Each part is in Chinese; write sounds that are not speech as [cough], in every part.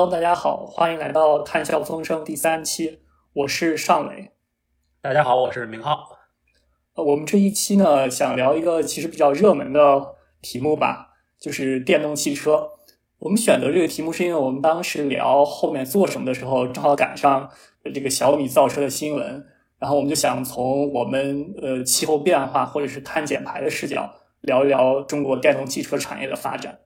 Hello，大家好，欢迎来到《谈笑风生》第三期，我是尚磊。大家好，我是明浩。呃，我们这一期呢，想聊一个其实比较热门的题目吧，就是电动汽车。我们选择这个题目是因为我们当时聊后面做什么的时候，正好赶上这个小米造车的新闻，然后我们就想从我们呃气候变化或者是碳减排的视角聊一聊中国电动汽车产业的发展。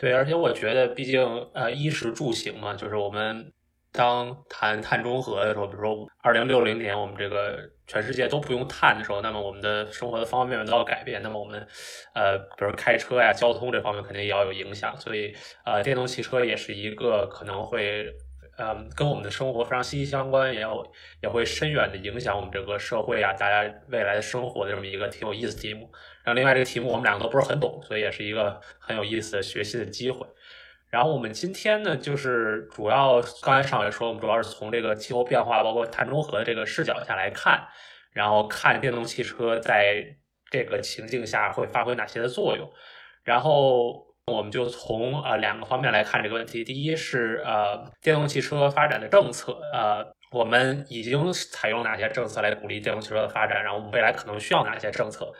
对，而且我觉得，毕竟呃，衣食住行嘛，就是我们当谈碳中和的时候，比如说二零六零年，我们这个全世界都不用碳的时候，那么我们的生活的方方面面都要改变。那么我们呃，比如开车呀、交通这方面肯定也要有影响。所以呃，电动汽车也是一个可能会嗯，跟我们的生活非常息息相关，也有也会深远的影响我们整个社会啊，大家未来的生活的这么一个挺有意思的题目。然后另外这个题目我们两个都不是很懂，所以也是一个很有意思的学习的机会。然后我们今天呢，就是主要刚才上也说，我们主要是从这个气候变化，包括碳中和的这个视角下来看，然后看电动汽车在这个情境下会发挥哪些的作用。然后我们就从呃两个方面来看这个问题。第一是呃电动汽车发展的政策，呃我们已经采用哪些政策来鼓励电动汽车的发展，然后我们未来可能需要哪些政策。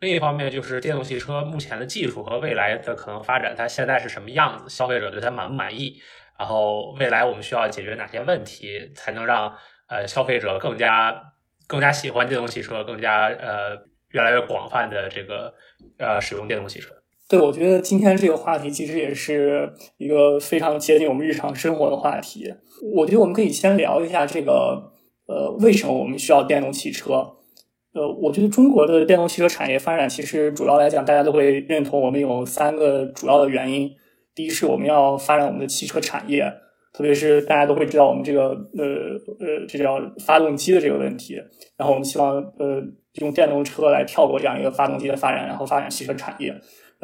另一方面就是电动汽车目前的技术和未来的可能发展，它现在是什么样子？消费者对它满不满意？然后未来我们需要解决哪些问题，才能让呃消费者更加更加喜欢电动汽车，更加呃越来越广泛的这个呃使用电动汽车？对，我觉得今天这个话题其实也是一个非常接近我们日常生活的话题。我觉得我们可以先聊一下这个呃为什么我们需要电动汽车。呃，我觉得中国的电动汽车产业发展，其实主要来讲，大家都会认同我们有三个主要的原因。第一是我们要发展我们的汽车产业，特别是大家都会知道我们这个呃呃，这叫发动机的这个问题。然后我们希望呃用电动车来跳过这样一个发动机的发展，然后发展汽车产业。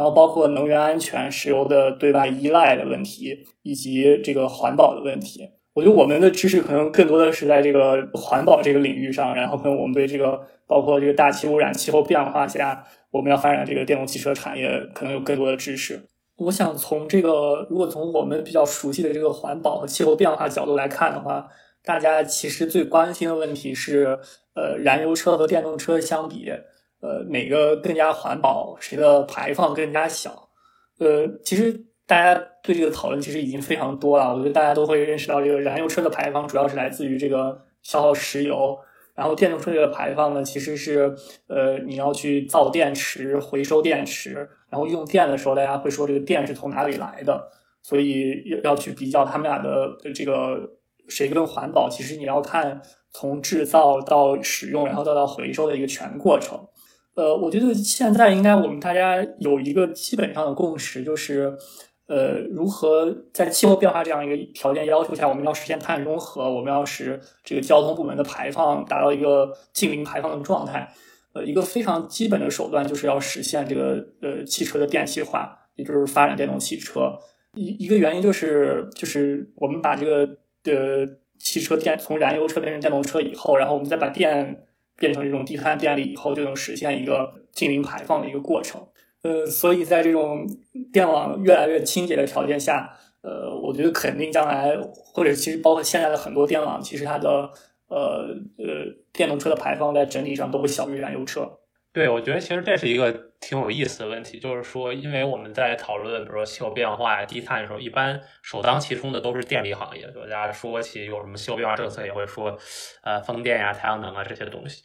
然后包括能源安全、石油的对外依赖的问题，以及这个环保的问题。我觉得我们的知识可能更多的是在这个环保这个领域上，然后可能我们对这个包括这个大气污染、气候变化下，我们要发展这个电动汽车产业，可能有更多的知识。我想从这个，如果从我们比较熟悉的这个环保和气候变化角度来看的话，大家其实最关心的问题是，呃，燃油车和电动车相比，呃，哪个更加环保，谁的排放更加小？呃，其实。大家对这个讨论其实已经非常多了，我觉得大家都会认识到，这个燃油车的排放主要是来自于这个消耗石油，然后电动车这个排放呢，其实是呃你要去造电池、回收电池，然后用电的时候，大家会说这个电是从哪里来的，所以要去比较他们俩的这个谁更环保，其实你要看从制造到使用，然后再到回收的一个全过程。呃，我觉得现在应该我们大家有一个基本上的共识，就是。呃，如何在气候变化这样一个条件要求下，我们要实现碳中和，我们要使这个交通部门的排放达到一个净零排放的状态？呃，一个非常基本的手段就是要实现这个呃汽车的电气化，也就是发展电动汽车。一一个原因就是就是我们把这个的汽车电从燃油车变成电动车以后，然后我们再把电变成这种低碳电力以后，就能实现一个近零排放的一个过程。呃，所以在这种电网越来越清洁的条件下，呃，我觉得肯定将来，或者其实包括现在的很多电网，其实它的呃呃电动车的排放在整体上都会小于燃油车。对，我觉得其实这是一个挺有意思的问题，就是说，因为我们在讨论比如说气候变化呀、低碳的时候，一般首当其冲的都是电力行业。大家说起有什么气候变化政策，也会说，呃，风电呀、太阳能啊这些东西。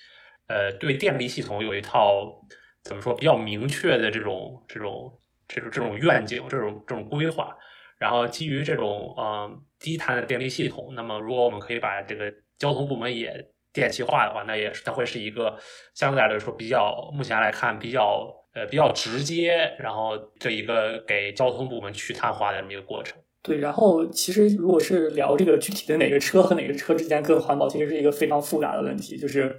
呃，对电力系统有一套。怎么说比较明确的这种这种这种这种愿景，这种这种规划，然后基于这种嗯低碳的电力系统，那么如果我们可以把这个交通部门也电气化的话，那也是它会是一个相对来说比较目前来看比较呃比较直接，然后这一个给交通部门去碳化的这么一个过程。对，然后其实如果是聊这个具体的哪个车和哪个车之间更环保，其实是一个非常复杂的问题，就是。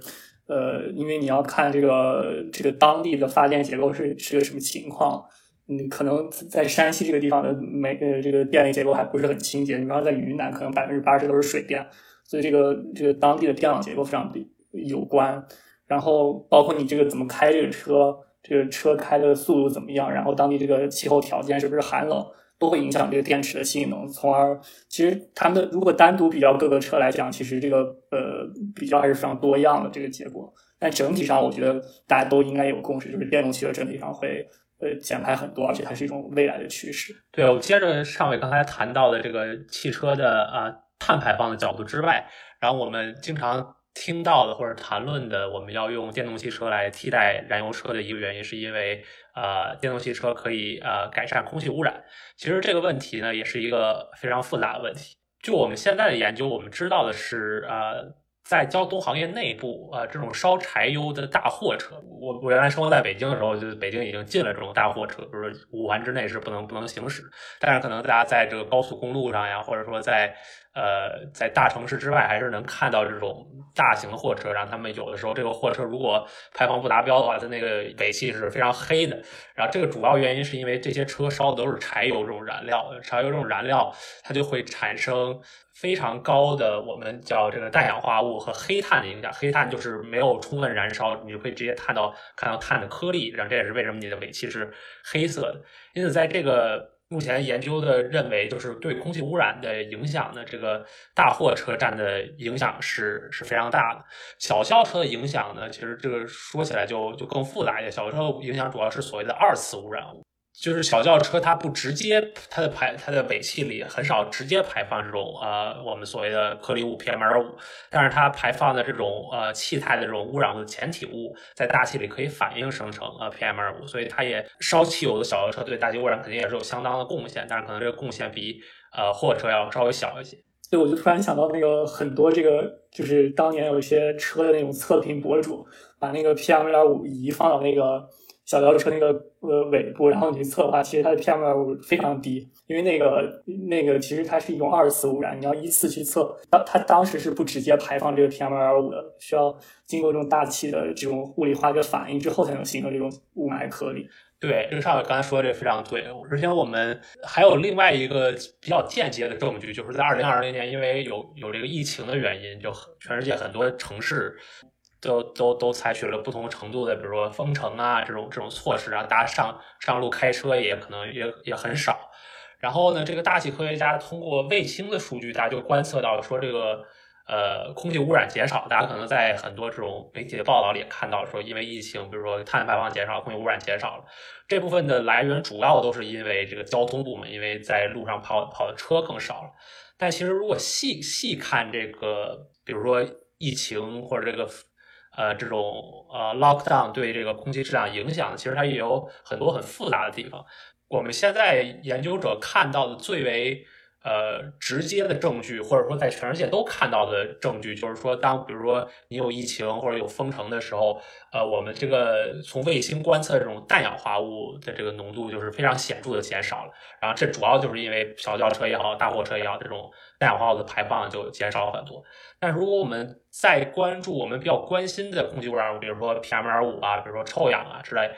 呃，因为你要看这个这个当地的发电结构是是个什么情况，你可能在山西这个地方的每呃这个电力结构还不是很清洁，你比方在云南可能百分之八十都是水电，所以这个这个当地的电网结构非常有关。然后包括你这个怎么开这个车，这个车开的速度怎么样，然后当地这个气候条件是不是寒冷，都会影响这个电池的性能，从而其实它们的如果单独比较各个车来讲，其实这个呃比较还是非常多样的这个结果。但整体上，我觉得大家都应该有共识，就是电动汽车整体上会呃减排很多，而且它是一种未来的趋势。对，我接着上伟刚才谈到的这个汽车的啊碳排放的角度之外，然后我们经常。听到的或者谈论的，我们要用电动汽车来替代燃油车的一个原因，是因为呃，电动汽车可以呃改善空气污染。其实这个问题呢，也是一个非常复杂的问题。就我们现在的研究，我们知道的是，呃，在交通行业内部，呃，这种烧柴油的大货车，我我原来生活在北京的时候，就是北京已经禁了这种大货车，就是五环之内是不能不能行驶。但是可能大家在这个高速公路上呀，或者说在呃，在大城市之外，还是能看到这种大型的货车，然后他们有的时候这个货车如果排放不达标的话，它那个尾气是非常黑的。然后这个主要原因是因为这些车烧的都是柴油这种燃料，柴油这种燃料它就会产生非常高的我们叫这个氮氧化物和黑碳的影响。黑碳就是没有充分燃烧，你就会直接看到看到碳的颗粒，然后这也是为什么你的尾气是黑色的。因此在这个。目前研究的认为，就是对空气污染的影响呢，这个大货车占的影响是是非常大的。小轿车的影响呢，其实这个说起来就就更复杂一些。小轿车影响主要是所谓的二次污染物。就是小轿车，它不直接，它的排，它的尾气里很少直接排放这种呃我们所谓的颗粒物 PM 二五，但是它排放的这种呃气态的这种污染物的前体物，在大气里可以反应生成呃 PM 二五，所以它也烧汽油的小轿车对大气污染肯定也是有相当的贡献，但是可能这个贡献比呃货车要稍微小一些。所以我就突然想到那个很多这个就是当年有一些车的那种测评博主，把那个 PM 二点五仪放到那个。小轿车那个呃尾部，然后你去测的话，其实它的 PM 二五非常低，因为那个那个其实它是一种二次污染，你要依次去测，当它当时是不直接排放这个 PM 二五的，需要经过这种大气的这种物理化学反应之后，才能形成这种雾霾颗粒。对，这个上面刚才说的这个非常对。之前我们还有另外一个比较间接的证据，就是在二零二零年，因为有有这个疫情的原因，就全世界很多城市。都都都采取了不同程度的，比如说封城啊这种这种措施啊，大家上上路开车也可能也也很少。然后呢，这个大气科学家通过卫星的数据，大家就观测到说这个呃空气污染减少。大家可能在很多这种媒体的报道里也看到说，因为疫情，比如说碳排放减少，空气污染减少了。这部分的来源主要都是因为这个交通部门，因为在路上跑跑的车更少了。但其实如果细细看这个，比如说疫情或者这个。呃，这种呃 lockdown 对这个空气质量影响，其实它也有很多很复杂的地方。我们现在研究者看到的最为呃直接的证据，或者说在全世界都看到的证据，就是说，当比如说你有疫情或者有封城的时候，呃，我们这个从卫星观测这种氮氧化物的这个浓度就是非常显著的减少了。然后这主要就是因为小轿车也好，大货车也好，这种氮氧化物的排放就减少了很多。但如果我们再关注我们比较关心的空气污染物，比如说 PM 二五啊，比如说臭氧啊之类，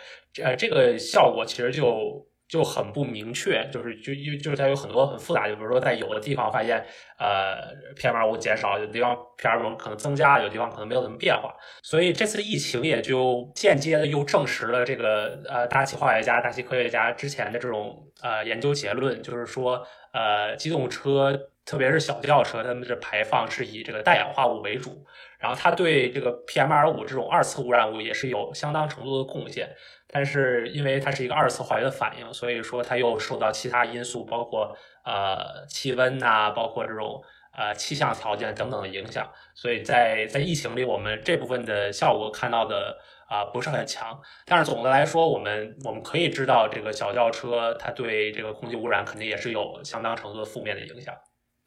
呃，这个效果其实就就很不明确，就是就因为就是它有很多很复杂，就比如说在有的地方发现呃 PM 二五减少，有的地方 PM 二五可能增加，有的地方可能没有什么变化。所以这次疫情也就间接的又证实了这个呃大气化学家、大气科学家之前的这种呃研究结论，就是说呃机动车。特别是小轿车，它们的排放是以这个氮氧化物为主，然后它对这个 PM 二五这种二次污染物也是有相当程度的贡献。但是因为它是一个二次化学的反应，所以说它又受到其他因素，包括呃气温呐，包括这种呃气象条件等等的影响。所以在在疫情里，我们这部分的效果看到的啊不是很强。但是总的来说，我们我们可以知道，这个小轿车它对这个空气污染肯定也是有相当程度的负面的影响。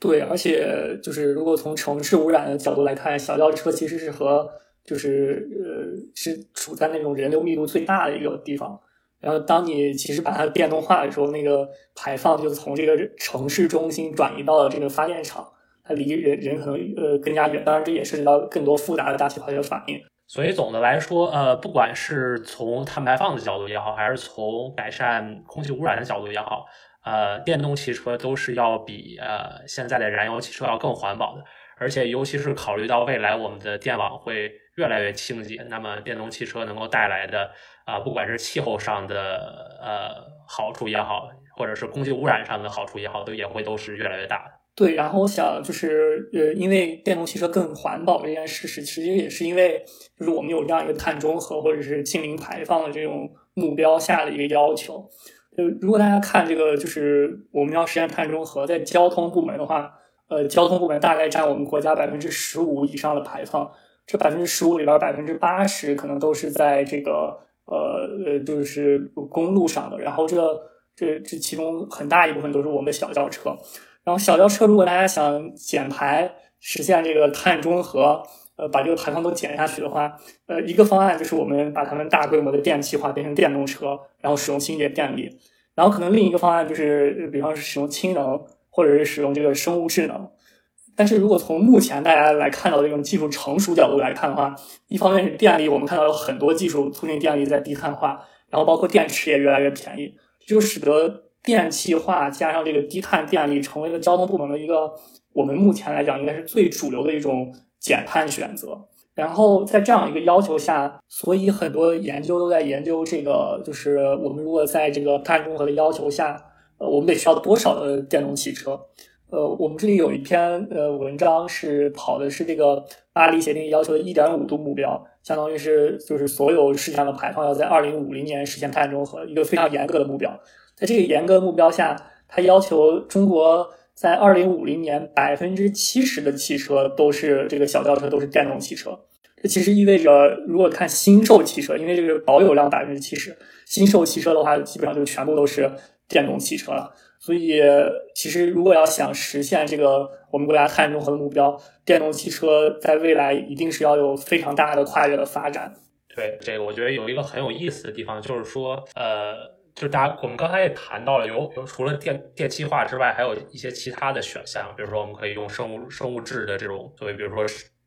对，而且就是如果从城市污染的角度来看，小轿车其实是和就是呃是处在那种人流密度最大的一个地方。然后当你其实把它电动化的时候，那个排放就从这个城市中心转移到了这个发电厂，它离人人可能呃更加远。当然，这也涉及到更多复杂的大气化学反应。所以总的来说，呃，不管是从碳排放的角度也好，还是从改善空气污染的角度也好。呃，电动汽车都是要比呃现在的燃油汽车要更环保的，而且尤其是考虑到未来我们的电网会越来越清洁，那么电动汽车能够带来的啊，不管是气候上的呃好处也好，或者是空气污染上的好处也好，都也会都是越来越大的。对，然后我想就是呃，因为电动汽车更环保这件事实，其实也是因为就是我们有这样一个碳中和或者是净零排放的这种目标下的一个要求。就如果大家看这个，就是我们要实现碳中和，在交通部门的话，呃，交通部门大概占我们国家百分之十五以上的排放，这百分之十五里边百分之八十可能都是在这个呃呃，就是公路上的，然后这这这其中很大一部分都是我们的小轿车。然后小轿车，如果大家想减排，实现这个碳中和，呃，把这个排放都减下去的话，呃，一个方案就是我们把它们大规模的电气化，变成电动车，然后使用清洁电力。然后可能另一个方案就是，比方是使用氢能，或者是使用这个生物智能。但是如果从目前大家来看到的这种技术成熟角度来看的话，一方面是电力，我们看到有很多技术促进电力在低碳化，然后包括电池也越来越便宜，就使得。电气化加上这个低碳电力，成为了交通部门的一个我们目前来讲应该是最主流的一种减碳选择。然后在这样一个要求下，所以很多研究都在研究这个，就是我们如果在这个碳中和的要求下，呃，我们得需要多少的电动汽车？呃，我们这里有一篇呃文章是跑的是这个巴黎协定要求的一点五度目标，相当于是就是所有世界上的排放要在二零五零年实现碳中和，一个非常严格的目标。在这个严格的目标下，它要求中国在二零五零年百分之七十的汽车都是这个小轿车都是电动汽车。这其实意味着，如果看新售汽车，因为这个保有量百分之七十，新售汽车的话，基本上就全部都是电动汽车了。所以，其实如果要想实现这个我们国家碳中和的目标，电动汽车在未来一定是要有非常大的跨越的发展。对，这个我觉得有一个很有意思的地方，就是说，呃。就是大家，我们刚才也谈到了，有有除了电电气化之外，还有一些其他的选项，比如说我们可以用生物生物质的这种作为，比如说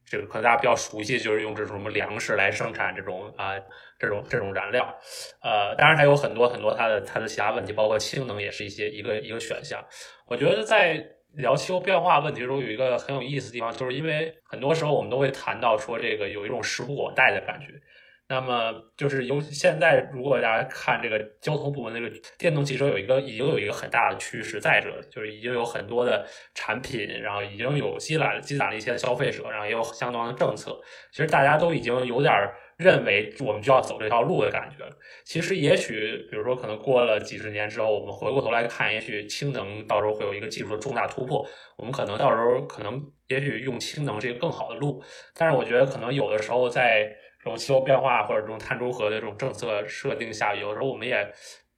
这个可能大家比较熟悉，就是用这种什么粮食来生产这种啊这种这种燃料，呃，当然还有很多很多它的它的其他问题，包括氢能也是一些一个一个选项。我觉得在聊气候变化问题中，有一个很有意思的地方，就是因为很多时候我们都会谈到说这个有一种时不我待的感觉。那么就是由现在，如果大家看这个交通部门那个电动汽车，有一个已经有一个很大的趋势在这，就是已经有很多的产品，然后已经有积攒积攒了一些消费者，然后也有相当的政策。其实大家都已经有点认为我们就要走这条路的感觉了。其实也许，比如说可能过了几十年之后，我们回过头来看，也许氢能到时候会有一个技术的重大突破，我们可能到时候可能也许用氢能是一个更好的路。但是我觉得可能有的时候在。这种气候变化或者这种碳中和的这种政策设定下，有时候我们也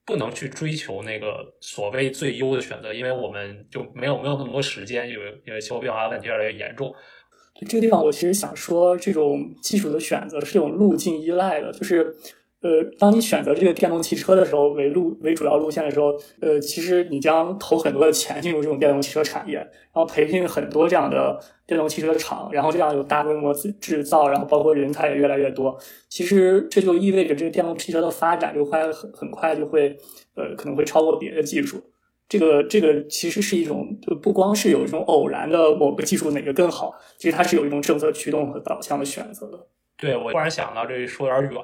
不能去追求那个所谓最优的选择，因为我们就没有没有那么多时间，因为因为气候变化问题越来越严重。这个地方我其实想说，这种技术的选择是有路径依赖的，就是。呃，当你选择这个电动汽车的时候，为路为主要路线的时候，呃，其实你将投很多的钱进入这种电动汽车产业，然后培训很多这样的电动汽车厂，然后这样有大规模制制造，然后包括人才也越来越多。其实这就意味着这个电动汽车的发展就快很很快就会，呃，可能会超过别的技术。这个这个其实是一种，就不光是有一种偶然的某个技术哪个更好，其实它是有一种政策驱动和导向的选择的。对我突然想到，这说有点远。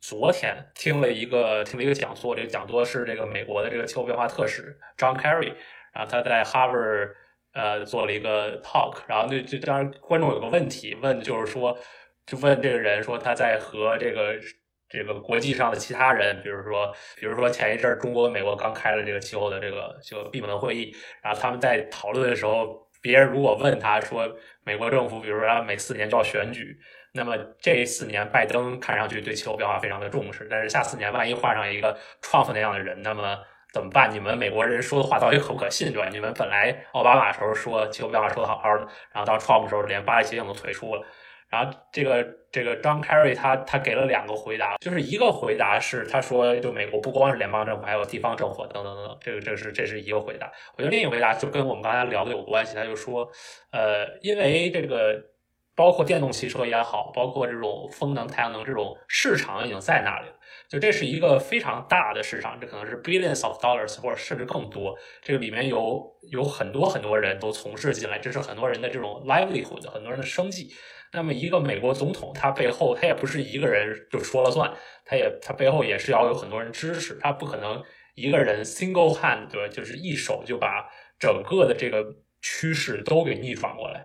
昨天听了一个听了一个讲座，这个讲座是这个美国的这个气候变化特使 John Kerry，然后他在 Harvard 呃做了一个 talk，然后那就当然观众有个问题问，就是说就问这个人说他在和这个这个国际上的其他人，比如说比如说前一阵中国美国刚开了这个气候的这个就闭门会议，然后他们在讨论的时候，别人如果问他说美国政府比如说每四年就要选举。那么这四年，拜登看上去对气候变化非常的重视，但是下四年万一换上一个 Trump 那样的人，那么怎么办？你们美国人说的话到底可不可信，对吧？你们本来奥巴马时候说气候变化说的好好的，然后到 Trump 时候连巴黎协定都退出了，然后这个这个 John Kerry 他他给了两个回答，就是一个回答是他说就美国不光是联邦政府，还有地方政府等等等等，这个这是这是一个回答。我觉得另一个回答就跟我们刚才聊的有关系，他就说，呃，因为这个。包括电动汽车也好，包括这种风能、太阳能这种市场已经在那里了。就这是一个非常大的市场，这可能是 billions of dollars 或者甚至更多。这个里面有有很多很多人都从事进来，这是很多人的这种 livelihood，很多人的生计。那么一个美国总统，他背后他也不是一个人就说了算，他也他背后也是要有很多人支持，他不可能。一个人 single hand 对吧，就是一手就把整个的这个趋势都给逆转过来。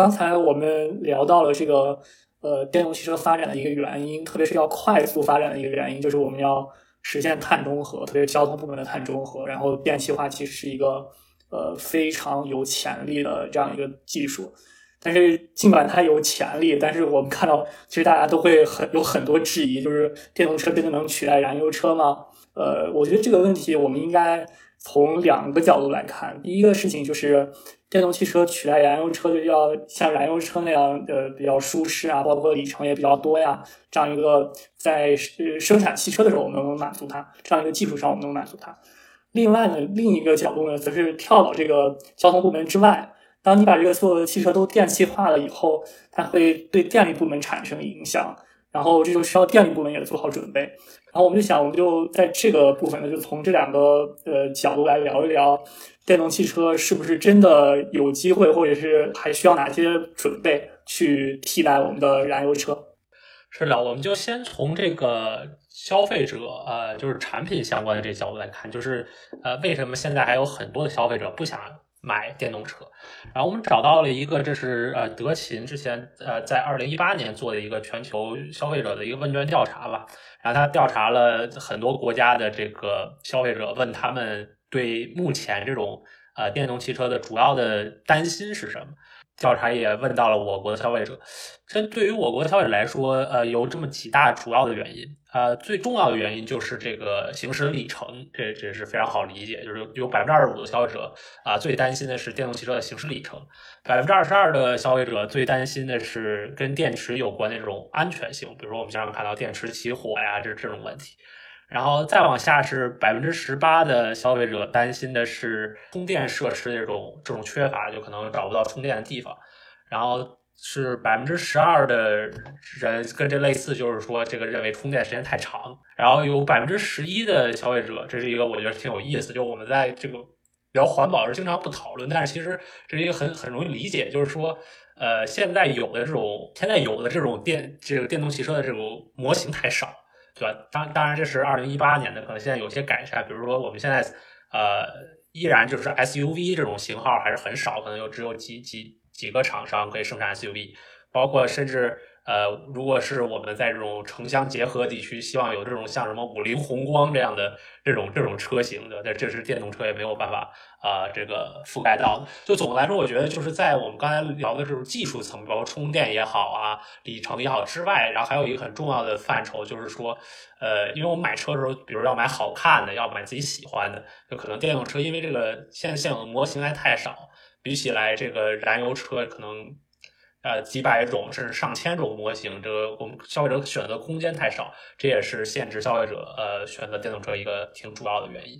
刚才我们聊到了这个呃电动汽车发展的一个原因，特别是要快速发展的一个原因，就是我们要实现碳中和，特别交通部门的碳中和。然后电气化其实是一个呃非常有潜力的这样一个技术。但是尽管它有潜力，但是我们看到其实大家都会很有很多质疑，就是电动车真的能取代燃油车吗？呃，我觉得这个问题我们应该从两个角度来看。第一个事情就是。电动汽车取代燃油车，就要像燃油车那样，的，比较舒适啊，包括里程也比较多呀。这样一个在生产汽车的时候，我们能满足它；这样一个技术上，我们能满足它。另外呢，另一个角度呢，则是跳到这个交通部门之外。当你把这个所有的汽车都电气化了以后，它会对电力部门产生影响，然后这就需要电力部门也做好准备。然后我们就想，我们就在这个部分呢，就从这两个呃角度来聊一聊。电动汽车是不是真的有机会，或者是还需要哪些准备去替代我们的燃油车？是的，我们就先从这个消费者，呃，就是产品相关的这角度来看，就是呃，为什么现在还有很多的消费者不想买电动车？然后我们找到了一个，这是呃德勤之前呃在二零一八年做的一个全球消费者的一个问卷调查吧。然后他调查了很多国家的这个消费者，问他们。对目前这种呃电动汽车的主要的担心是什么？调查也问到了我国的消费者。这对于我国的消费者来说，呃，有这么几大主要的原因。呃，最重要的原因就是这个行驶里程，这这是非常好理解，就是有百分之二十五的消费者啊最担心的是电动汽车的行驶里程，百分之二十二的消费者最担心的是跟电池有关的这种安全性，比如说我们经常看到电池起火呀，这这种问题。然后再往下是百分之十八的消费者担心的是充电设施这种这种缺乏，就可能找不到充电的地方。然后是百分之十二的人跟这类似，就是说这个认为充电时间太长。然后有百分之十一的消费者，这是一个我觉得挺有意思，就我们在这个聊环保是经常不讨论，但是其实这是一个很很容易理解，就是说，呃，现在有的这种现在有的这种电这个电动汽车的这种模型太少。对吧？当当然，这是二零一八年的，可能现在有些改善。比如说，我们现在呃，依然就是 SUV 这种型号还是很少，可能有只有几几几个厂商可以生产 SUV，包括甚至。呃，如果是我们在这种城乡结合地区，希望有这种像什么五菱宏光这样的这种这种车型的，那这是电动车也没有办法啊，这个覆盖到。就总的来说，我觉得就是在我们刚才聊的这种技术层，包括充电也好啊，里程也好之外，然后还有一个很重要的范畴，就是说，呃，因为我们买车的时候，比如要买好看的，要买自己喜欢的，就可能电动车因为这个现现有的模型还太少，比起来这个燃油车可能。呃，几百种甚至上千种模型，这个我们消费者选择空间太少，这也是限制消费者呃选择电动车一个挺主要的原因。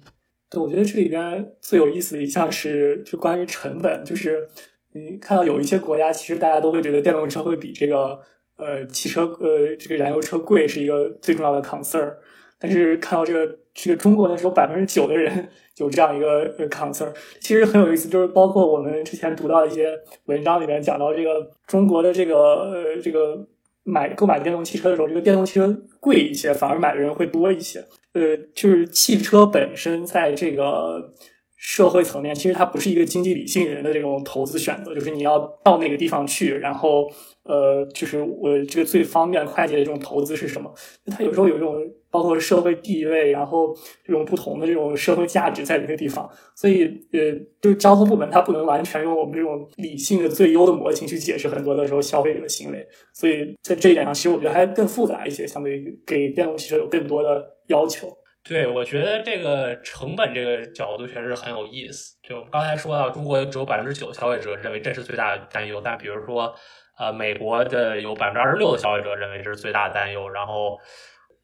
对，我觉得这里边最有意思的一项是就关于成本，就是你看到有一些国家，其实大家都会觉得电动车会比这个呃汽车呃这个燃油车贵，是一个最重要的 concern。但是看到这个这个中国的时候，百分之九的人有这样一个 concern，其实很有意思。就是包括我们之前读到一些文章里面讲到，这个中国的这个呃这个买购买电动汽车的时候，这个电动汽车贵一些，反而买的人会多一些。呃，就是汽车本身在这个社会层面，其实它不是一个经济理性人的这种投资选择，就是你要到那个地方去，然后。呃，就是我这个最方便快捷的这种投资是什么？它有时候有这种包括社会地位，然后这种不同的这种社会价值在这个地方，所以呃，就是交通部门它不能完全用我们这种理性的最优的模型去解释很多的时候消费者的行为，所以在这一点上，其实我觉得还更复杂一些，相对于给电动汽车有更多的要求。对，我觉得这个成本这个角度确实很有意思。就刚才说到，中国只有百分之九消费者认为这是最大的担忧，但比如说。呃，美国的有百分之二十六的消费者认为这是最大的担忧，然后，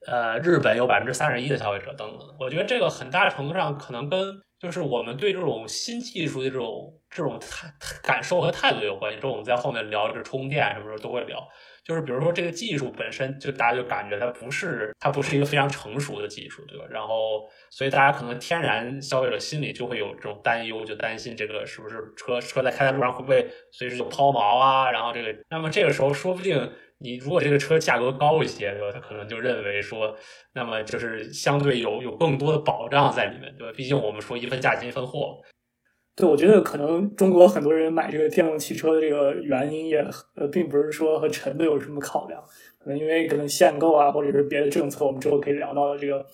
呃，日本有百分之三十一的消费者等等。我觉得这个很大程度上可能跟就是我们对这种新技术的这种这种态感受和态度有关系。就我们在后面聊这充电什么时候都会聊。就是比如说这个技术本身就大家就感觉它不是它不是一个非常成熟的技术，对吧？然后所以大家可能天然消费者心里就会有这种担忧，就担心这个是不是车车在开在路上会不会随时就抛锚啊？然后这个那么这个时候说不定你如果这个车价格高一些，对吧？他可能就认为说，那么就是相对有有更多的保障在里面，对吧？毕竟我们说一分价钱一分货。对，我觉得可能中国很多人买这个电动汽车的这个原因也呃，并不是说和成本有什么考量，可能因为可能限购啊，或者是别的政策，我们之后可以聊到的这个，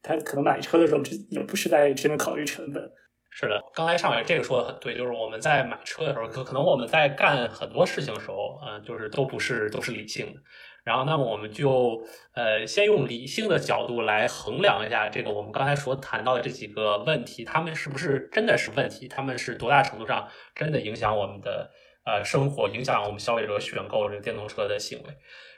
他可能买车的时候也不是在真的考虑成本。是的，刚才上伟这个说的很对，就是我们在买车的时候，可可能我们在干很多事情的时候，嗯，就是都不是都是理性的。然后，那么我们就呃，先用理性的角度来衡量一下这个我们刚才所谈到的这几个问题，他们是不是真的是问题？他们是多大程度上真的影响我们的呃生活，影响我们消费者选购这个电动车的行为？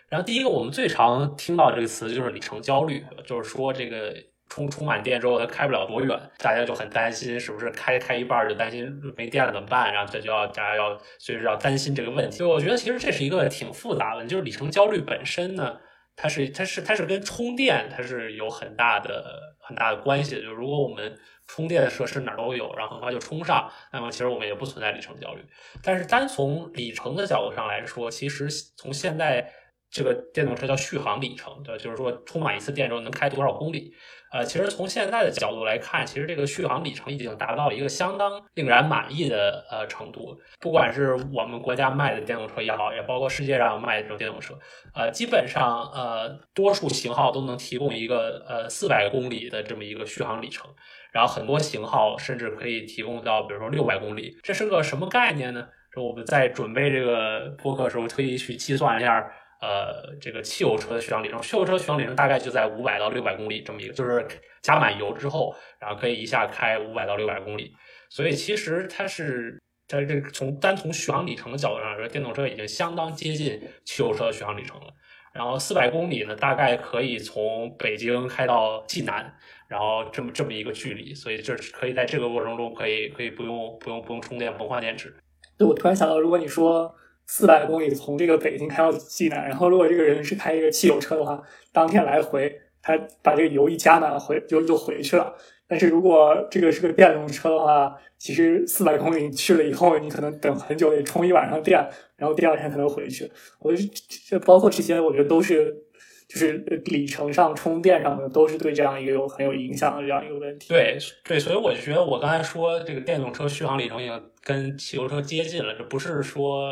然后，第一个我们最常听到这个词就是里程焦虑，就是说这个。充充满电之后，它开不了多远，大家就很担心，是不是开开一半就担心没电了怎么办？然后这就要大家要随时要担心这个问题。我觉得其实这是一个挺复杂的，就是里程焦虑本身呢，它是它是它是跟充电它是有很大的很大的关系的。就如果我们充电的设施哪儿都有，然后很快就充上，那么其实我们也不存在里程焦虑。但是单从里程的角度上来说，其实从现在这个电动车叫续航里程，对，就是说充满一次电之后能开多少公里。呃，其实从现在的角度来看，其实这个续航里程已经达到了一个相当令人满意的呃程度。不管是我们国家卖的电动车也好，也包括世界上卖的这种电动车，呃，基本上呃多数型号都能提供一个呃四百公里的这么一个续航里程，然后很多型号甚至可以提供到比如说六百公里。这是个什么概念呢？说我们在准备这个播客的时候，特意去计算一下。呃，这个汽油车的续航里程，汽油车续航里程大概就在五百到六百公里这么一个，就是加满油之后，然后可以一下开五百到六百公里。所以其实它是在这从单从续航里程的角度上来说，电动车已经相当接近汽油车的续航里程了。然后四百公里呢，大概可以从北京开到济南，然后这么这么一个距离，所以就是可以在这个过程中可以可以不用不用不用充电，不换电池。对，我突然想到，如果你说。四百公里从这个北京开到济南，然后如果这个人是开一个汽油车的话，当天来回他把这个油一加满回就就回去了。但是如果这个是个电动车的话，其实四百公里去了以后，你可能等很久，得充一晚上电，然后第二天才能回去。我就这包括这些，我觉得都是就是里程上充电上的都是对这样一个有很有影响的这样一个问题。对对，所以我就觉得我刚才说这个电动车续航里程已经跟汽油车接近了，这不是说。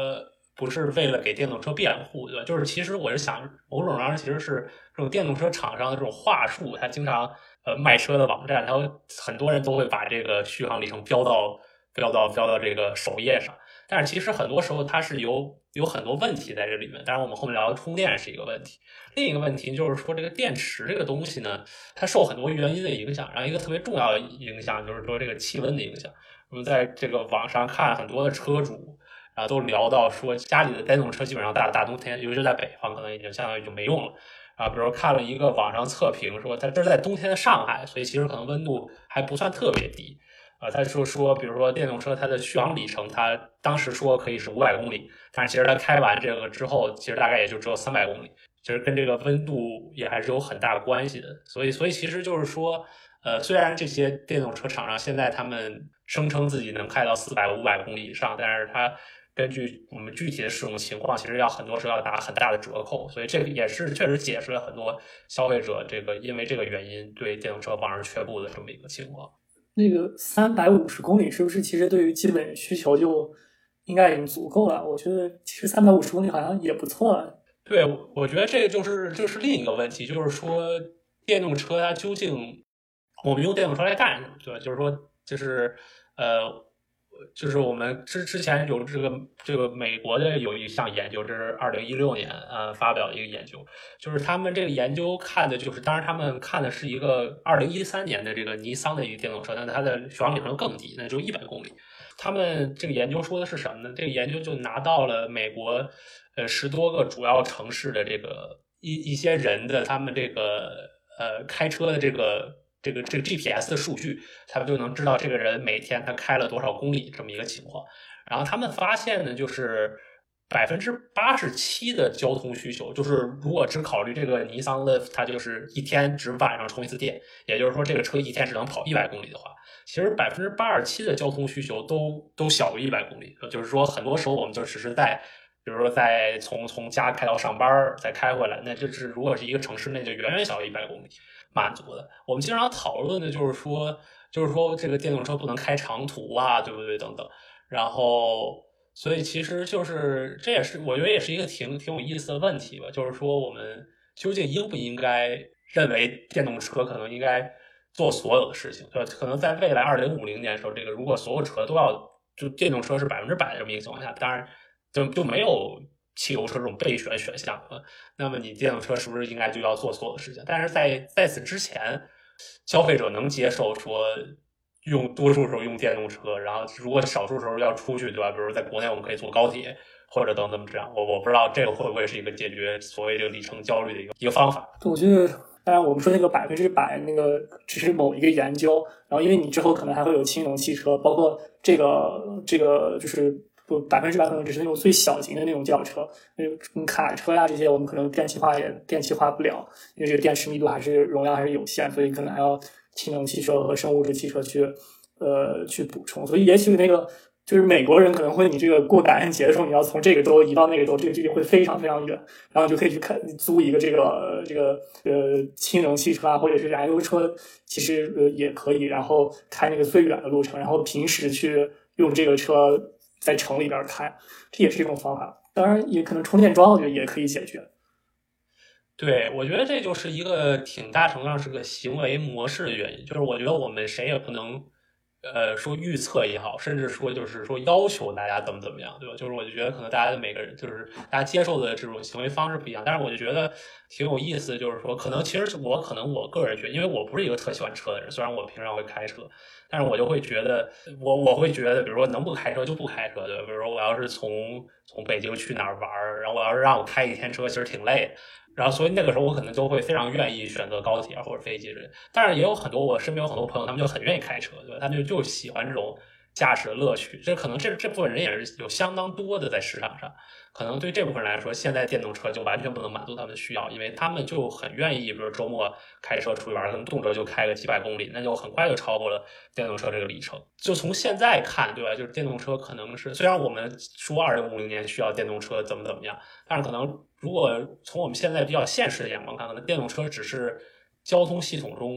不是为了给电动车辩护，对吧？就是其实我是想，某种上其实是这种电动车厂商的这种话术，他经常呃卖车的网站，他很多人都会把这个续航里程标到标到标到这个首页上。但是其实很多时候它是有有很多问题在这里面。当然我们后面聊的充电是一个问题，另一个问题就是说这个电池这个东西呢，它受很多原因的影响。然后一个特别重要的影响就是说这个气温的影响。我们在这个网上看很多的车主。啊，都聊到说家里的电动车基本上大大冬天，尤其是在北方，可能已经相当于就没用了。啊，比如看了一个网上测评，说它这是在冬天的上海，所以其实可能温度还不算特别低。啊，他就说，比如说电动车它的续航里程，它当时说可以是五百公里，但是其实它开完这个之后，其实大概也就只有三百公里，其实跟这个温度也还是有很大的关系的。所以，所以其实就是说，呃，虽然这些电动车厂商现在他们声称自己能开到四百、五百公里以上，但是它根据我们具体的使用情况，其实要很多时候要打很大的折扣，所以这个也是确实解释了很多消费者这个因为这个原因对电动车望而却步的这么一个情况。那个三百五十公里是不是其实对于基本需求就应该已经足够了？我觉得其实三百五十公里好像也不错了。对，我觉得这个就是就是另一个问题，就是说电动车它究竟我们用电动车来干什么？对吧？就是说就是呃。就是我们之之前有这个这个美国的有一项研究，这是二零一六年呃发表的一个研究，就是他们这个研究看的就是，当然他们看的是一个二零一三年的这个尼桑的一个电动车，但它的续航里程更低，那就一百公里。他们这个研究说的是什么呢？这个研究就拿到了美国呃十多个主要城市的这个一一些人的他们这个呃开车的这个。这个这个 GPS 的数据，他们就能知道这个人每天他开了多少公里这么一个情况。然后他们发现呢，就是百分之八十七的交通需求，就是如果只考虑这个尼桑的，它就是一天只晚上充一次电，也就是说这个车一天只能跑一百公里的话，其实百分之八十七的交通需求都都小于一百公里。就是说很多时候我们就只是在比如说在从从家开到上班再开回来，那这是如果是一个城市内就远远小于一百公里满足的。我们经常讨论的就是说，就是说这个电动车不能开长途啊，对不对？等等。然后，所以其实就是这也是我觉得也是一个挺挺有意思的问题吧，就是说我们究竟应不应该认为电动车可能应该做所有的事情，对吧？可能在未来二零五零年的时候，这个如果所有车都要就电动车是百分之百的这么一个情况下，当然。就就没有汽油车这种备选选项了，那么你电动车是不是应该就要做所有的事情？但是在在此之前，消费者能接受说用多数时候用电动车，然后如果少数时候要出去，对吧？比如在国内我们可以坐高铁或者等等这样，我我不知道这个会不会是一个解决所谓这个里程焦虑的一个一个方法。我觉得，当然我们说那个百分之百那个只是某一个研究，然后因为你之后可能还会有氢能汽车，包括这个这个就是。不百分之百可能只是那种最小型的那种轿车，那种卡车呀这些，我们可能电气化也电气化不了，因为这个电池密度还是容量还是有限，所以可能还要氢能汽车和生物质汽车去呃去补充。所以也许那个就是美国人可能会你这个过感恩节的时候，你要从这个州移到那个州，这个距离会非常非常远，然后就可以去看租一个这个这个呃氢能汽车啊，或者是燃油车，其实呃也可以，然后开那个最远的路程，然后平时去用这个车。在城里边开，这也是一种方法。当然，也可能充电桩，我觉得也可以解决。对，我觉得这就是一个挺大程度上是个行为模式的原因。就是我觉得我们谁也不能，呃，说预测也好，甚至说就是说要求大家怎么怎么样，对吧？就是我就觉得可能大家的每个人，就是大家接受的这种行为方式不一样。但是我就觉得挺有意思，就是说可能其实我可能我个人觉得，因为我不是一个特喜欢车的人，虽然我平常会开车。但是我就会觉得，我我会觉得，比如说能不开车就不开车，对吧？比如说我要是从从北京去哪儿玩儿，然后我要是让我开一天车，其实挺累。然后所以那个时候我可能就会非常愿意选择高铁或者飞机之类。但是也有很多我身边有很多朋友，他们就很愿意开车，对吧？他们就就喜欢这种驾驶的乐趣。这可能这这部分人也是有相当多的在市场上。可能对这部分人来说，现在电动车就完全不能满足他们的需要，因为他们就很愿意，比如周末开车出去玩，可能动辄就开个几百公里，那就很快就超过了电动车这个里程。就从现在看，对吧？就是电动车可能是，虽然我们说二零五零年需要电动车怎么怎么样，但是可能如果从我们现在比较现实的眼光看，可能电动车只是交通系统中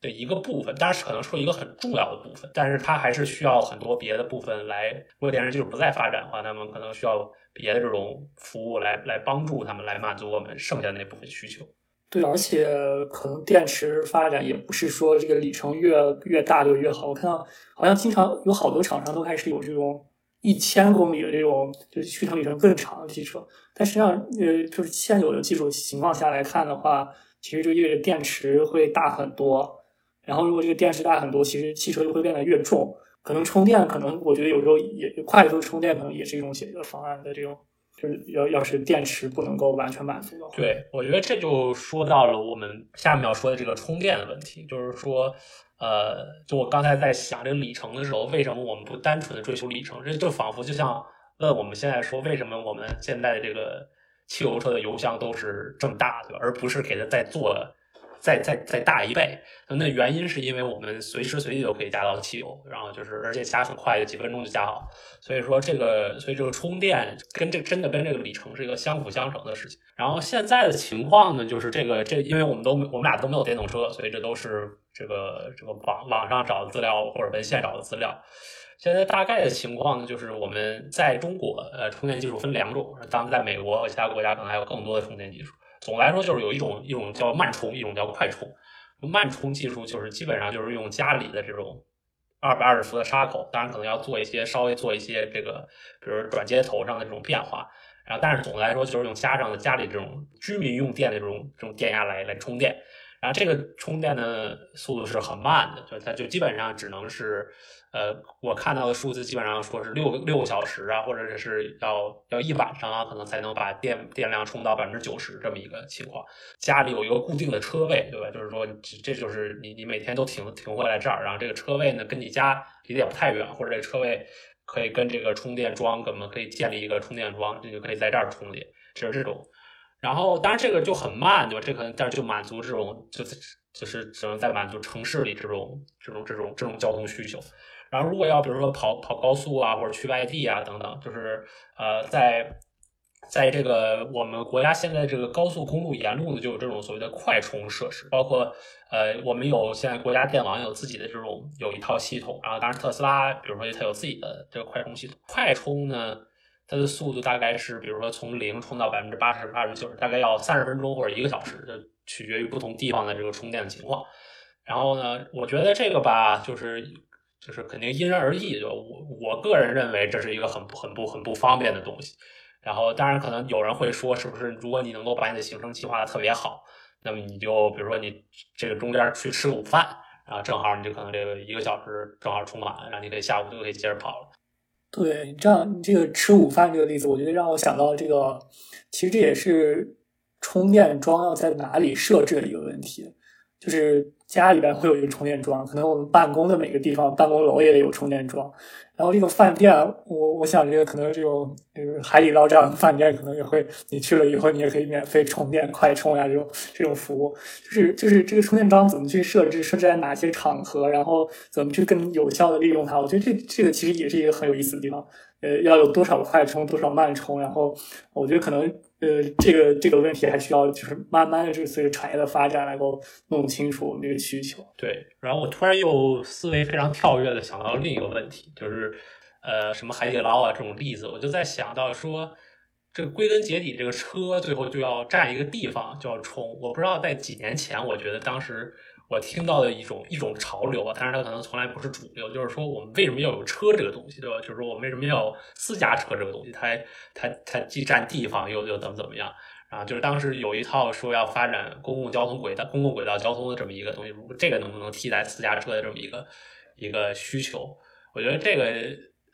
的一个部分，当然是可能说一个很重要的部分，但是它还是需要很多别的部分来。如果电池技术不再发展的话，那么可能需要。别的这种服务来来帮助他们来满足我们剩下那部分需求。对，而且可能电池发展也不是说这个里程越越大就越好。我看到好像经常有好多厂商都开始有这种一千公里的这种就续航里程更长的汽车。但实际上，呃，就是现有的技术情况下来看的话，其实就意味着电池会大很多。然后如果这个电池大很多，其实汽车就会变得越重。可能充电，可能我觉得有时候也快速充电，可能也是一种解决方案的这种，就是要要是电池不能够完全满足的话，对，我觉得这就说到了我们下面要说的这个充电的问题，就是说，呃，就我刚才在想这个里程的时候，为什么我们不单纯的追求里程？这就仿佛就像问我们现在说，为什么我们现在的这个汽油车的油箱都是这么大，对吧？而不是给它再做。再再再大一倍，那原因是因为我们随时随地都可以加到汽油，然后就是而且加很快，几分钟就加好。所以说这个，所以这个充电跟这真的跟这个里程是一个相辅相成的事情。然后现在的情况呢，就是这个这，因为我们都我们俩都没有电动车，所以这都是这个这个网网上找的资料或者文献找的资料。现在大概的情况呢，就是我们在中国，呃，充电技术分两种，当然在美国和其他国家可能还有更多的充电技术。总的来说，就是有一种一种叫慢充，一种叫快充。慢充技术就是基本上就是用家里的这种二百二十伏的插口，当然可能要做一些稍微做一些这个，比如转接头上的这种变化。然后，但是总的来说就是用家上的家里这种居民用电的这种这种电压来来充电。然后这个充电的速度是很慢的，就它就基本上只能是。呃，我看到的数字基本上说是六六个小时啊，或者是要要一晚上啊，可能才能把电电量充到百分之九十这么一个情况。家里有一个固定的车位，对吧？就是说，这就是你你每天都停停回来这儿，然后这个车位呢跟你家离得也不太远，或者这车位可以跟这个充电桩，我们可以建立一个充电桩，这就可以在这儿充电，就是这种。然后，当然这个就很慢，对吧？这可能但是就满足这种就是就是只能在满足城市里这种这种这种这种交通需求。然后，如果要比如说跑跑高速啊，或者去外地啊等等，就是呃，在在这个我们国家现在这个高速公路沿路呢，就有这种所谓的快充设施，包括呃，我们有现在国家电网有自己的这种有一套系统，然后当然特斯拉，比如说它有自己的这个快充系统。快充呢，它的速度大概是，比如说从零充到百分之八十、八十九十，大概要三十分钟或者一个小时，就取决于不同地方的这个充电的情况。然后呢，我觉得这个吧，就是就是肯定因人而异，就我我个人认为这是一个很很不很不方便的东西。然后，当然可能有人会说，是不是如果你能够把你的行程计划的特别好，那么你就比如说你这个中间去吃午饭，然后正好你就可能这个一个小时正好充满，然后你可以下午就可以接着跑了。对你，这样你这个吃午饭这个例子，我觉得让我想到这个，其实这也是充电桩要在哪里设置的一个问题，就是。家里边会有一个充电桩，可能我们办公的每个地方，办公楼也得有充电桩。然后这个饭店，我我想这个可能这种，就是海底捞这样的饭店，可能也会，你去了以后，你也可以免费充电、快充呀，这种这种服务。就是就是这个充电桩怎么去设置，设置在哪些场合，然后怎么去更有效的利用它？我觉得这这个其实也是一个很有意思的地方。呃，要有多少快充，多少慢充，然后我觉得可能呃，这个这个问题还需要就是慢慢的，就是随着产业的发展，能够弄清楚我们这个需求。对，然后我突然又思维非常跳跃的想到另一个问题，就是呃，什么海底捞啊这种例子，我就在想到说，这个归根结底，这个车最后就要占一个地方就要充。我不知道在几年前，我觉得当时。我听到的一种一种潮流啊，但是它可能从来不是主流。就是说，我们为什么要有车这个东西，对吧？就是说，我们为什么要有私家车这个东西？它它它既占地方，又又怎么怎么样？啊，就是当时有一套说要发展公共交通轨道、公共轨道交通的这么一个东西，如果这个能不能替代私家车的这么一个一个需求？我觉得这个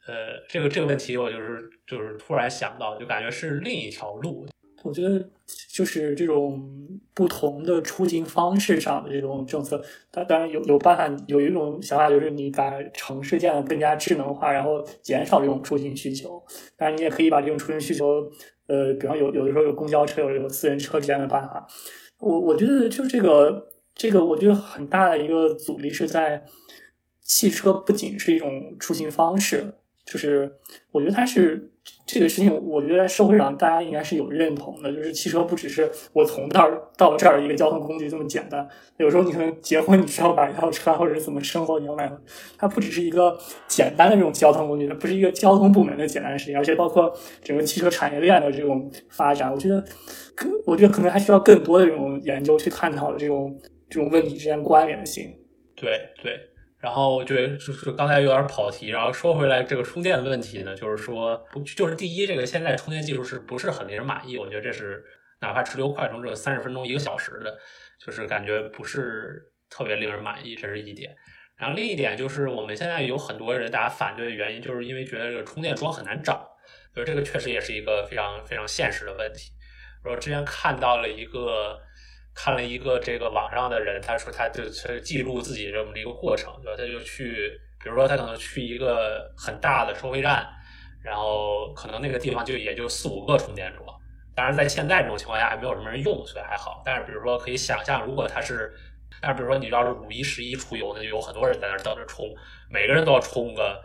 呃，这个这个问题，我就是就是突然想到，就感觉是另一条路。我觉得就是这种不同的出行方式上的这种政策，当当然有有办法。有一种想法就是你把城市建得更加智能化，然后减少这种出行需求。当然，你也可以把这种出行需求，呃，比方有有的时候有公交车，有有私人车这样的办法。我我觉得就这个这个，我觉得很大的一个阻力是在汽车不仅是一种出行方式，就是我觉得它是。这个事情，我觉得在社会上大家应该是有认同的，就是汽车不只是我从这儿到这儿一个交通工具这么简单。有时候你可能结婚，你需要买一套车，或者是怎么生活你要买，它不只是一个简单的这种交通工具，它不是一个交通部门的简单事情，而且包括整个汽车产业链的这种发展，我觉得，我觉得可能还需要更多的这种研究去探讨的这种这种问题之间关联性。对对。然后就就是刚才有点跑题，然后说回来这个充电的问题呢，就是说不，就是第一，这个现在充电技术是不是很令人满意？我觉得这是哪怕直流快充这三十分钟一个小时的，就是感觉不是特别令人满意，这是一点。然后另一点就是我们现在有很多人大家反对的原因，就是因为觉得这个充电桩很难找，所以这个确实也是一个非常非常现实的问题。我之前看到了一个。看了一个这个网上的人，他说他就是记录自己这么一个过程，对吧？他就去，比如说他可能去一个很大的收费站，然后可能那个地方就也就四五个充电桩。当然，在现在这种情况下还没有什么人用，所以还好。但是，比如说可以想象，如果他是，但是比如说你要是五一、十一出游，那就有很多人在那儿等着充，每个人都要充个。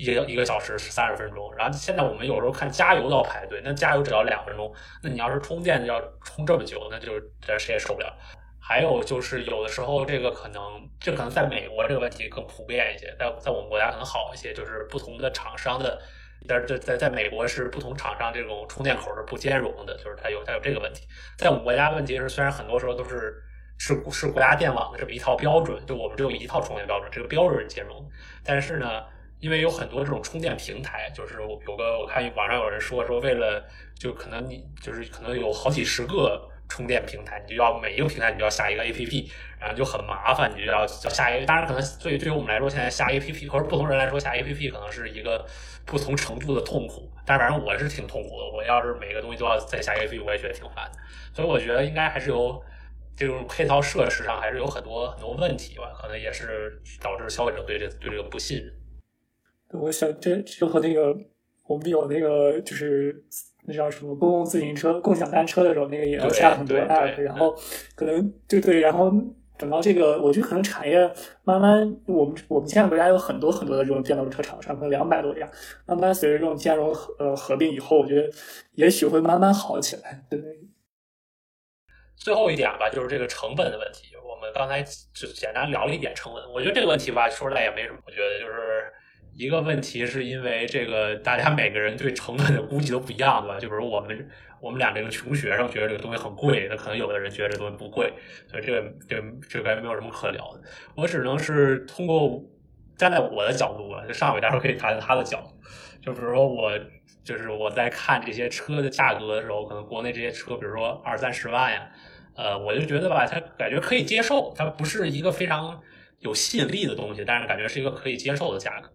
一个一个小时是三十分钟，然后现在我们有时候看加油都要排队，那加油只要两分钟，那你要是充电要充这么久，那就这谁也受不了。还有就是有的时候这个可能，这可能在美国这个问题更普遍一些，在在我们国家可能好一些，就是不同的厂商的，但是在在在美国是不同厂商这种充电口是不兼容的，就是它有它有这个问题。在我们国家问题是，虽然很多时候都是是是国家电网的这么一套标准，就我们只有一套充电标准，这个标准是兼容，但是呢。因为有很多这种充电平台，就是有个我看网上有人说说，为了就可能你就是可能有好几十个充电平台，你就要每一个平台你就要下一个 A P P，然后就很麻烦，你就要要下一个。当然，可能对对于我们来说，现在下 A P P 或者不同人来说下 A P P 可能是一个不同程度的痛苦。但是反正我是挺痛苦的，我要是每个东西都要再下 A P P，我也觉得挺烦的。所以我觉得应该还是有这种配套设施上还是有很多很多问题吧，可能也是导致消费者对这对这个不信任。我想这就和那个我们有那个就是那叫什么公共自行车、共享单车的时候，那个也要下很多 app，然后可能就对，然后等到这个，我觉得可能产业慢慢，我们我们现在国家有很多很多的这种电动车厂商，可能两百多家，慢慢随着这种兼容呃合并以后，我觉得也许会慢慢好起来。对。最后一点吧，就是这个成本的问题。我们刚才就简单聊了一点成本，我觉得这个问题吧，说出来也没什么。我觉得就是一个问题，是因为这个大家每个人对成本的估计都不一样，对吧？就比如我们我们俩这个穷学生觉得这个东西很贵，那可能有的人觉得这东西不贵，所以这个这这个没有什么可聊的。我只能是通过站在我的角度吧，就上伟待会儿可以谈谈他的角度。就比如说我就是我在看这些车的价格的时候，可能国内这些车，比如说二三十万呀。呃，我就觉得吧，它感觉可以接受，它不是一个非常有吸引力的东西，但是感觉是一个可以接受的价格。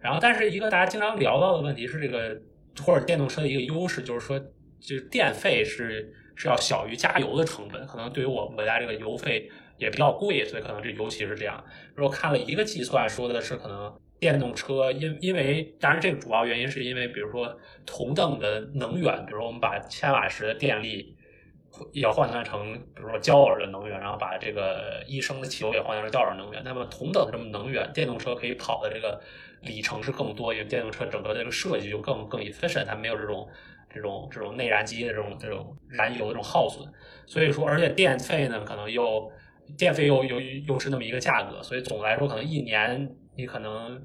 然后，但是一个大家经常聊到的问题是，这个或者电动车的一个优势就是说，就是电费是是要小于加油的成本。可能对于我们国家这个油费也比较贵，所以可能这尤其是这样。如果看了一个计算，说的是可能电动车因因为，当然这个主要原因是因为，比如说同等的能源，比如说我们把千瓦时的电力。要换算成，比如说焦耳的能源，然后把这个一升的汽油也换算成焦耳能源。那么同等的这么能源，电动车可以跑的这个里程是更多，因为电动车整个这个设计就更更 efficient，它没有这种这种这种内燃机的这种这种燃油的这种耗损。所以说，而且电费呢，可能又电费又又又是那么一个价格，所以总的来说，可能一年你可能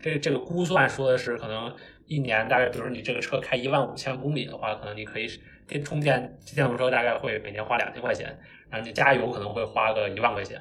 这这个估算说的是，可能一年大概，比如说你这个车开一万五千公里的话，可能你可以。电充电电动车大概会每年花两千块钱，然后你加油可能会花个一万块钱。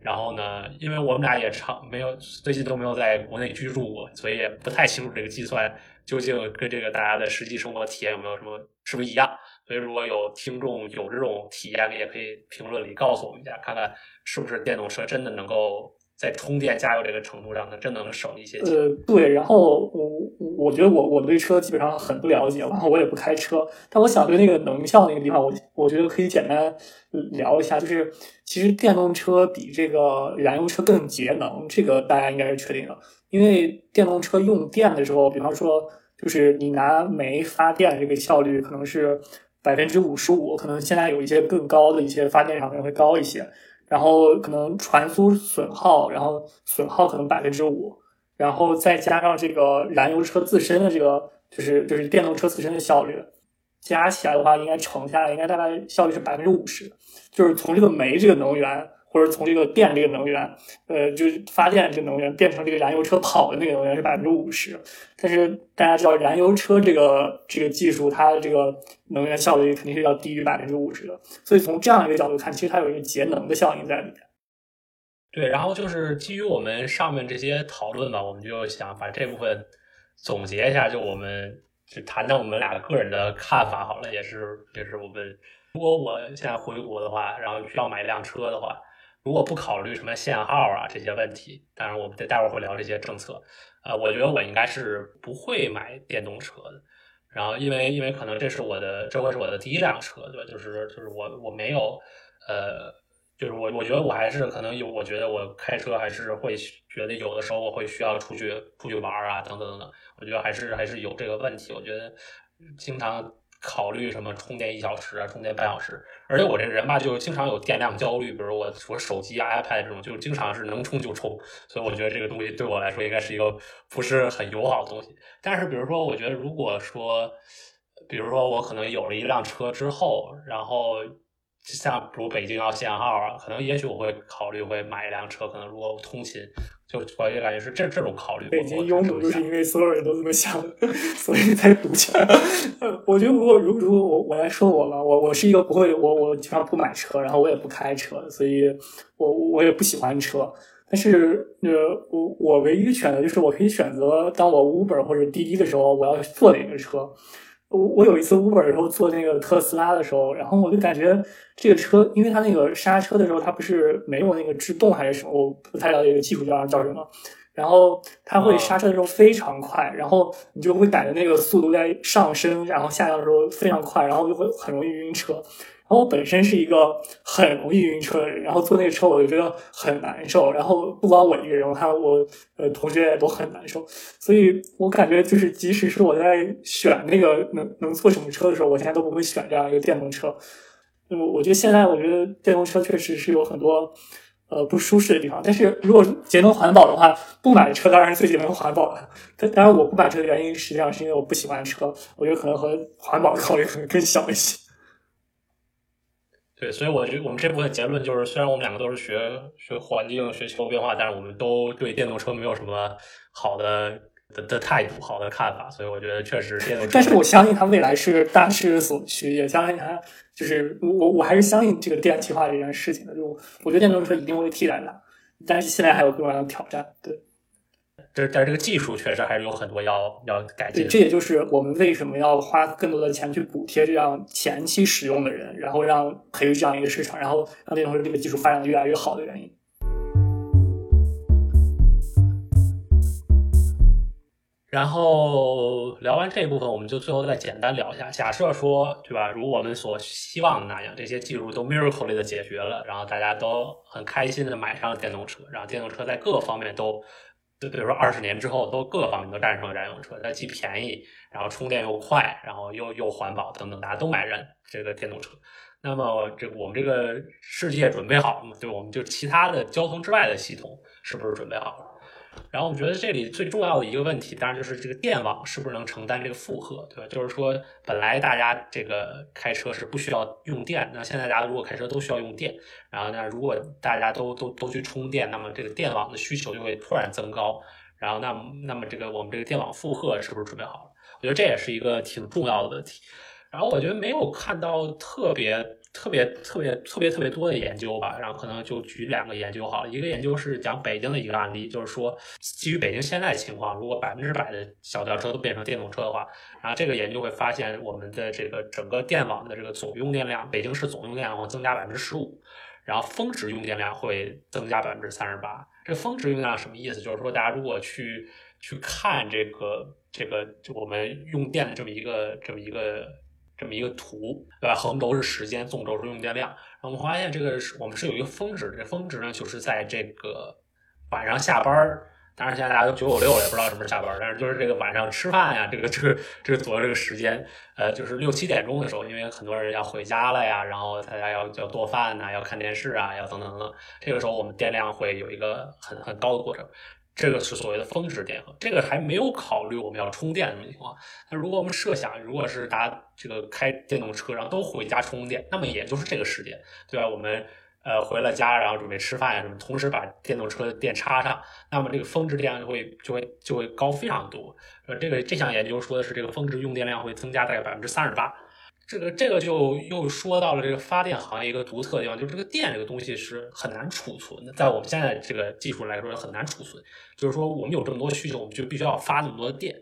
然后呢，因为我们俩也长没有最近都没有在国内居住过，所以也不太清楚这个计算究竟跟这个大家的实际生活体验有没有什么是不是一样。所以如果有听众有这种体验，也可以评论里告诉我们一下，看看是不是电动车真的能够。在充电加油这个程度上，它真的能省一些钱。呃，对。然后我我觉得我我对车基本上很不了解，然后我也不开车。但我想对那个能效那个地方，我我觉得可以简单聊一下。就是其实电动车比这个燃油车更节能，这个大家应该是确定的。因为电动车用电的时候，比方说就是你拿煤发电，这个效率可能是百分之五十五，可能现在有一些更高的一些发电厂可能会高一些。然后可能传输损耗，然后损耗可能百分之五，然后再加上这个燃油车自身的这个，就是就是电动车自身的效率，加起来的话，应该乘下来应该大概效率是百分之五十，就是从这个煤这个能源。或者从这个电这个能源，呃，就是发电这个能源变成这个燃油车跑的那个能源是百分之五十，但是大家知道燃油车这个这个技术，它的这个能源效率肯定是要低于百分之五十的，所以从这样一个角度看，其实它有一个节能的效应在里面。对，然后就是基于我们上面这些讨论吧，我们就想把这部分总结一下，就我们就谈谈我们俩个人的看法好了，也是也是我们如果我现在回国的话，然后需要买一辆车的话。如果不考虑什么限号啊这些问题，当然我们待会儿会聊这些政策。呃，我觉得我应该是不会买电动车的。然后，因为因为可能这是我的，这会是我的第一辆车，对吧？就是就是我我没有，呃，就是我我觉得我还是可能有，我觉得我开车还是会觉得有的时候我会需要出去出去玩啊，等等等等。我觉得还是还是有这个问题。我觉得经常。考虑什么充电一小时啊，充电半小时，而且我这人吧，就经常有电量焦虑，比如我我手机啊、iPad 这种，就经常是能充就充，所以我觉得这个东西对我来说应该是一个不是很友好的东西。但是，比如说，我觉得如果说，比如说我可能有了一辆车之后，然后。像比如北京要限号啊，可能也许我会考虑会买一辆车，可能如果通勤，就我也感觉是这这种考虑。北京拥堵就是因为所有人都这么想，[laughs] 所以才堵起来。[laughs] 我觉得如果如如果我我来说我吧，我我是一个不会我我基本上不买车，然后我也不开车，所以我我也不喜欢车。但是呃我我唯一选择就是我可以选择当我 Uber 或者滴滴的时候，我要坐哪个车。我我有一次 Uber 的时候坐那个特斯拉的时候，然后我就感觉这个车，因为它那个刹车的时候，它不是没有那个制动还是什么，我不太了解这个技术叫叫什么。然后它会刹车的时候非常快，然后你就会感觉那个速度在上升，然后下降的时候非常快，然后就会很容易晕车。然后我本身是一个很容易晕车的人，然后坐那个车我就觉得很难受。然后不光我一个人，还有我呃同学也都很难受。所以我感觉就是，即使是我在选那个能能坐什么车的时候，我现在都不会选这样一个电动车。那么我觉得现在，我觉得电动车确实是有很多呃不舒适的地方。但是如果节能环保的话，不买车当然是最节能环保的。但当然我不买车的原因实际上是因为我不喜欢车，我觉得可能和环保的考虑可能更小一些。对，所以我觉得我们这部分结论就是，虽然我们两个都是学学环境、学气候变化，但是我们都对电动车没有什么好的的的态度、好的看法。所以我觉得确实电动车。但是我相信它未来是大势所趋，也相信它就是我我还是相信这个电气化这件事情的。就我觉得电动车一定会替代它，但是现在还有各种各样的挑战。对。这但是这个技术确实还是有很多要要改进。对，这也就是我们为什么要花更多的钱去补贴这样前期使用的人，然后让培育这样一个市场，然后让电动车这个技术发展的越来越好的原因。然后聊完这一部分，我们就最后再简单聊一下。假设说，对吧？如我们所希望的那样，这些技术都 miracle 里的解决了，然后大家都很开心的买上了电动车，然后电动车在各个方面都。就比如说二十年之后，都各方面都战胜了燃油车，它既便宜，然后充电又快，然后又又环保等等，大家都买认这个电动车。那么，这我们这个世界准备好了吗？对，我们就其他的交通之外的系统是不是准备好了？然后我觉得这里最重要的一个问题，当然就是这个电网是不是能承担这个负荷，对吧？就是说，本来大家这个开车是不需要用电，那现在大家如果开车都需要用电，然后那如果大家都都都去充电，那么这个电网的需求就会突然增高，然后那那么这个我们这个电网负荷是不是准备好了？我觉得这也是一个挺重要的问题。然后我觉得没有看到特别。特别特别特别特别多的研究吧，然后可能就举两个研究好了。一个研究是讲北京的一个案例，就是说基于北京现在情况，如果百分之百的小轿车都变成电动车的话，然后这个研究会发现我们的这个整个电网的这个总用电量，北京市总用电量会增加百分之十五，然后峰值用电量会增加百分之三十八。这峰值用电量什么意思？就是说大家如果去去看这个这个就我们用电的这么一个这么一个。这么一个图，对吧？横轴是时间，纵轴是用电量。然后我们发现，这个是我们是有一个峰值，这峰值呢，就是在这个晚上下班儿。当然，现在大家都九九六，也不知道什么时候下班。但是就是这个晚上吃饭呀，这个这个这个左右这个时间，呃，就是六七点钟的时候，因为很多人要回家了呀，然后大家要要做饭呐，要看电视啊，要等等等等。这个时候，我们电量会有一个很很高的过程。这个是所谓的峰值电荷，这个还没有考虑我们要充电这种情况。那如果我们设想，如果是大家这个开电动车，然后都回家充电，那么也就是这个时间，对吧？我们呃回了家，然后准备吃饭呀什么，同时把电动车的电插上，那么这个峰值电量就会就会就会高非常多。呃，这个这项研究说的是这个峰值用电量会增加大概百分之三十八。这个这个就又说到了这个发电行业一个独特的地方，就是这个电这个东西是很难储存的，在我们现在这个技术来说很难储存。就是说我们有这么多需求，我们就必须要发那么多电。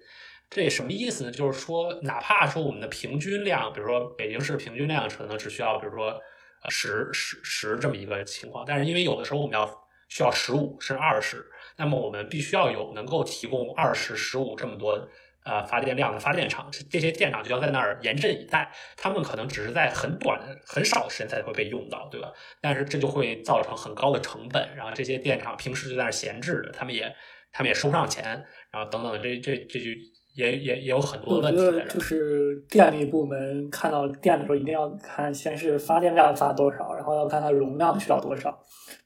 这什么意思呢？就是说哪怕说我们的平均量，比如说北京市平均量可能只需要，比如说十十十这么一个情况，但是因为有的时候我们要需要十五甚至二十，那么我们必须要有能够提供二十十五这么多。呃，发电量的发电厂，这些电厂就要在那儿严阵以待。他们可能只是在很短、很少的时间才会被用到，对吧？但是这就会造成很高的成本。然后这些电厂平时就在那儿闲置着，他们也他们也收不上钱，然后等等，这这这就也也也有很多问题。我觉得就是电力部门看到电的时候，一定要看先是发电量发多少，然后要看它容量需要多少。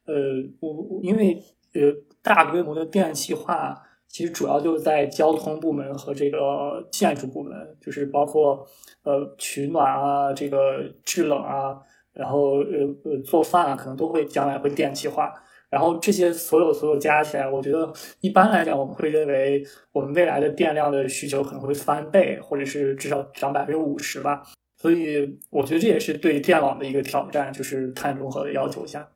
呃，我因为呃大规模的电气化。其实主要就是在交通部门和这个建筑部门，就是包括呃取暖啊、这个制冷啊，然后呃呃做饭啊，可能都会将来会电气化。然后这些所有所有加起来，我觉得一般来讲，我们会认为我们未来的电量的需求可能会翻倍，或者是至少涨百分之五十吧。所以我觉得这也是对电网的一个挑战，就是碳中和的要求下。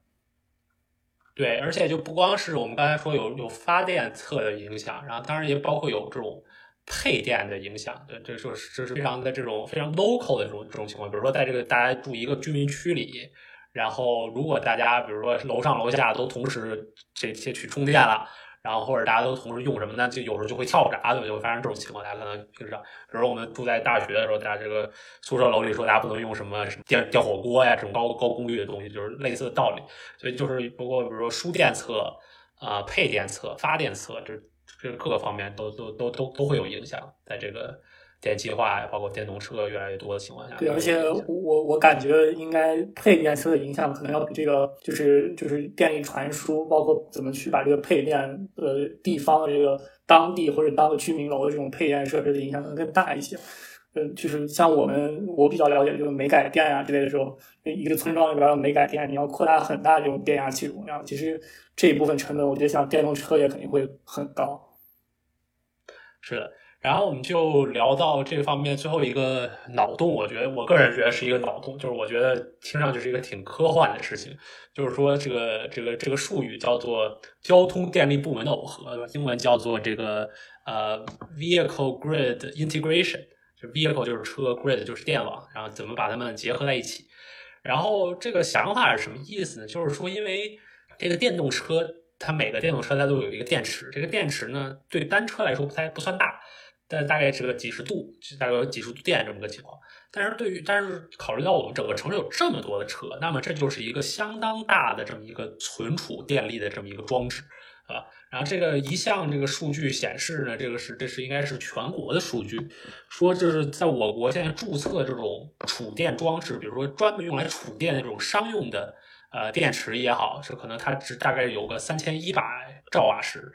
对，而且就不光是我们刚才说有有发电侧的影响，然后当然也包括有这种配电的影响。对，这是这是非常的这种非常 local 的这种这种情况。比如说，在这个大家住一个居民区里，然后如果大家比如说楼上楼下都同时这些去充电了。然后或者大家都同时用什么呢？就有时候就会跳闸，对吧？就会发生这种情况。大家可能平时，比如说我们住在大学的时候，大家这个宿舍楼里说大家不能用什么什么电电火锅呀，这种高高功率的东西，就是类似的道理。所以就是包括比如说输电侧、啊配电侧、发电侧，这这各个方面都都都都都会有影响。在这个电气化，包括电动车越来越多的情况下。对，而且我我感觉应该配电车的影响可能要比这个就是就是电力传输，包括怎么去把这个配电呃地方的这个当地或者当个居民楼的这种配电设施的影响可能更大一些。呃，就是像我们我比较了解，就是煤改电啊之类的时候，一个村庄里边的煤改电，你要扩大很大这种电压器容量，其实这一部分成本，我觉得像电动车也肯定会很高。是的，然后我们就聊到这方面最后一个脑洞，我觉得我个人觉得是一个脑洞，就是我觉得听上去是一个挺科幻的事情，就是说这个这个这个术语叫做交通电力部门的耦合，英文叫做这个呃 vehicle grid integration 就。vehicle 就是车，grid 就是电网，然后怎么把它们结合在一起？然后这个想法是什么意思呢？就是说，因为这个电动车，它每个电动车它都有一个电池，这个电池呢，对单车来说不太不算大，但大概是个几十度，大概有几十度电这么个情况。但是对于但是考虑到我们整个城市有这么多的车，那么这就是一个相当大的这么一个存储电力的这么一个装置啊。然后这个一项这个数据显示呢，这个是这是应该是全国的数据，说就是在我国现在注册这种储电装置，比如说专门用来储电的这种商用的呃电池也好，是可能它只大概有个三千一百兆瓦时，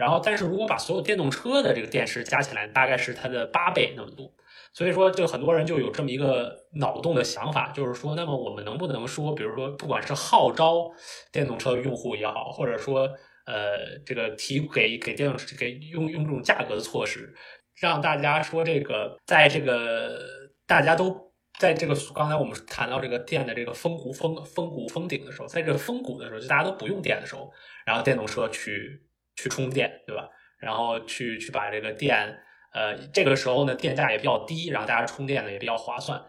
然后但是如果把所有电动车的这个电池加起来，大概是它的八倍那么多，所以说就很多人就有这么一个脑洞的想法，就是说，那么我们能不能说，比如说不管是号召电动车用户也好，或者说呃，这个提给给电动车给用用这种价格的措施，让大家说这个，在这个大家都在这个刚才我们谈到这个电的这个峰谷峰峰谷峰顶的时候，在这个峰谷的时候，就大家都不用电的时候，然后电动车去去充电，对吧？然后去去把这个电，呃，这个时候呢，电价也比较低，然后大家充电呢也比较划算，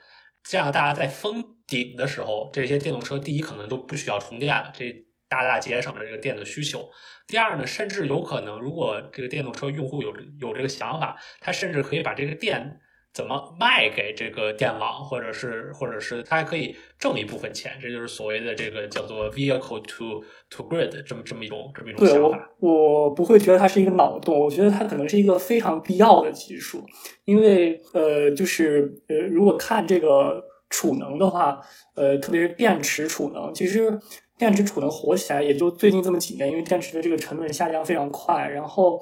这样大家在封顶的时候，这些电动车第一可能都不需要充电了，这。大大节省了这个电的需求。第二呢，甚至有可能，如果这个电动车用户有有这个想法，他甚至可以把这个电怎么卖给这个电网，或者是或者是它还可以挣一部分钱。这就是所谓的这个叫做 vehicle to to grid 这么这么一种这么一种想法。我我不会觉得它是一个脑洞，我觉得它可能是一个非常必要的技术，因为呃，就是呃，如果看这个储能的话，呃，特别是电池储能，其实。电池储能火起来也就最近这么几年，因为电池的这个成本下降非常快。然后，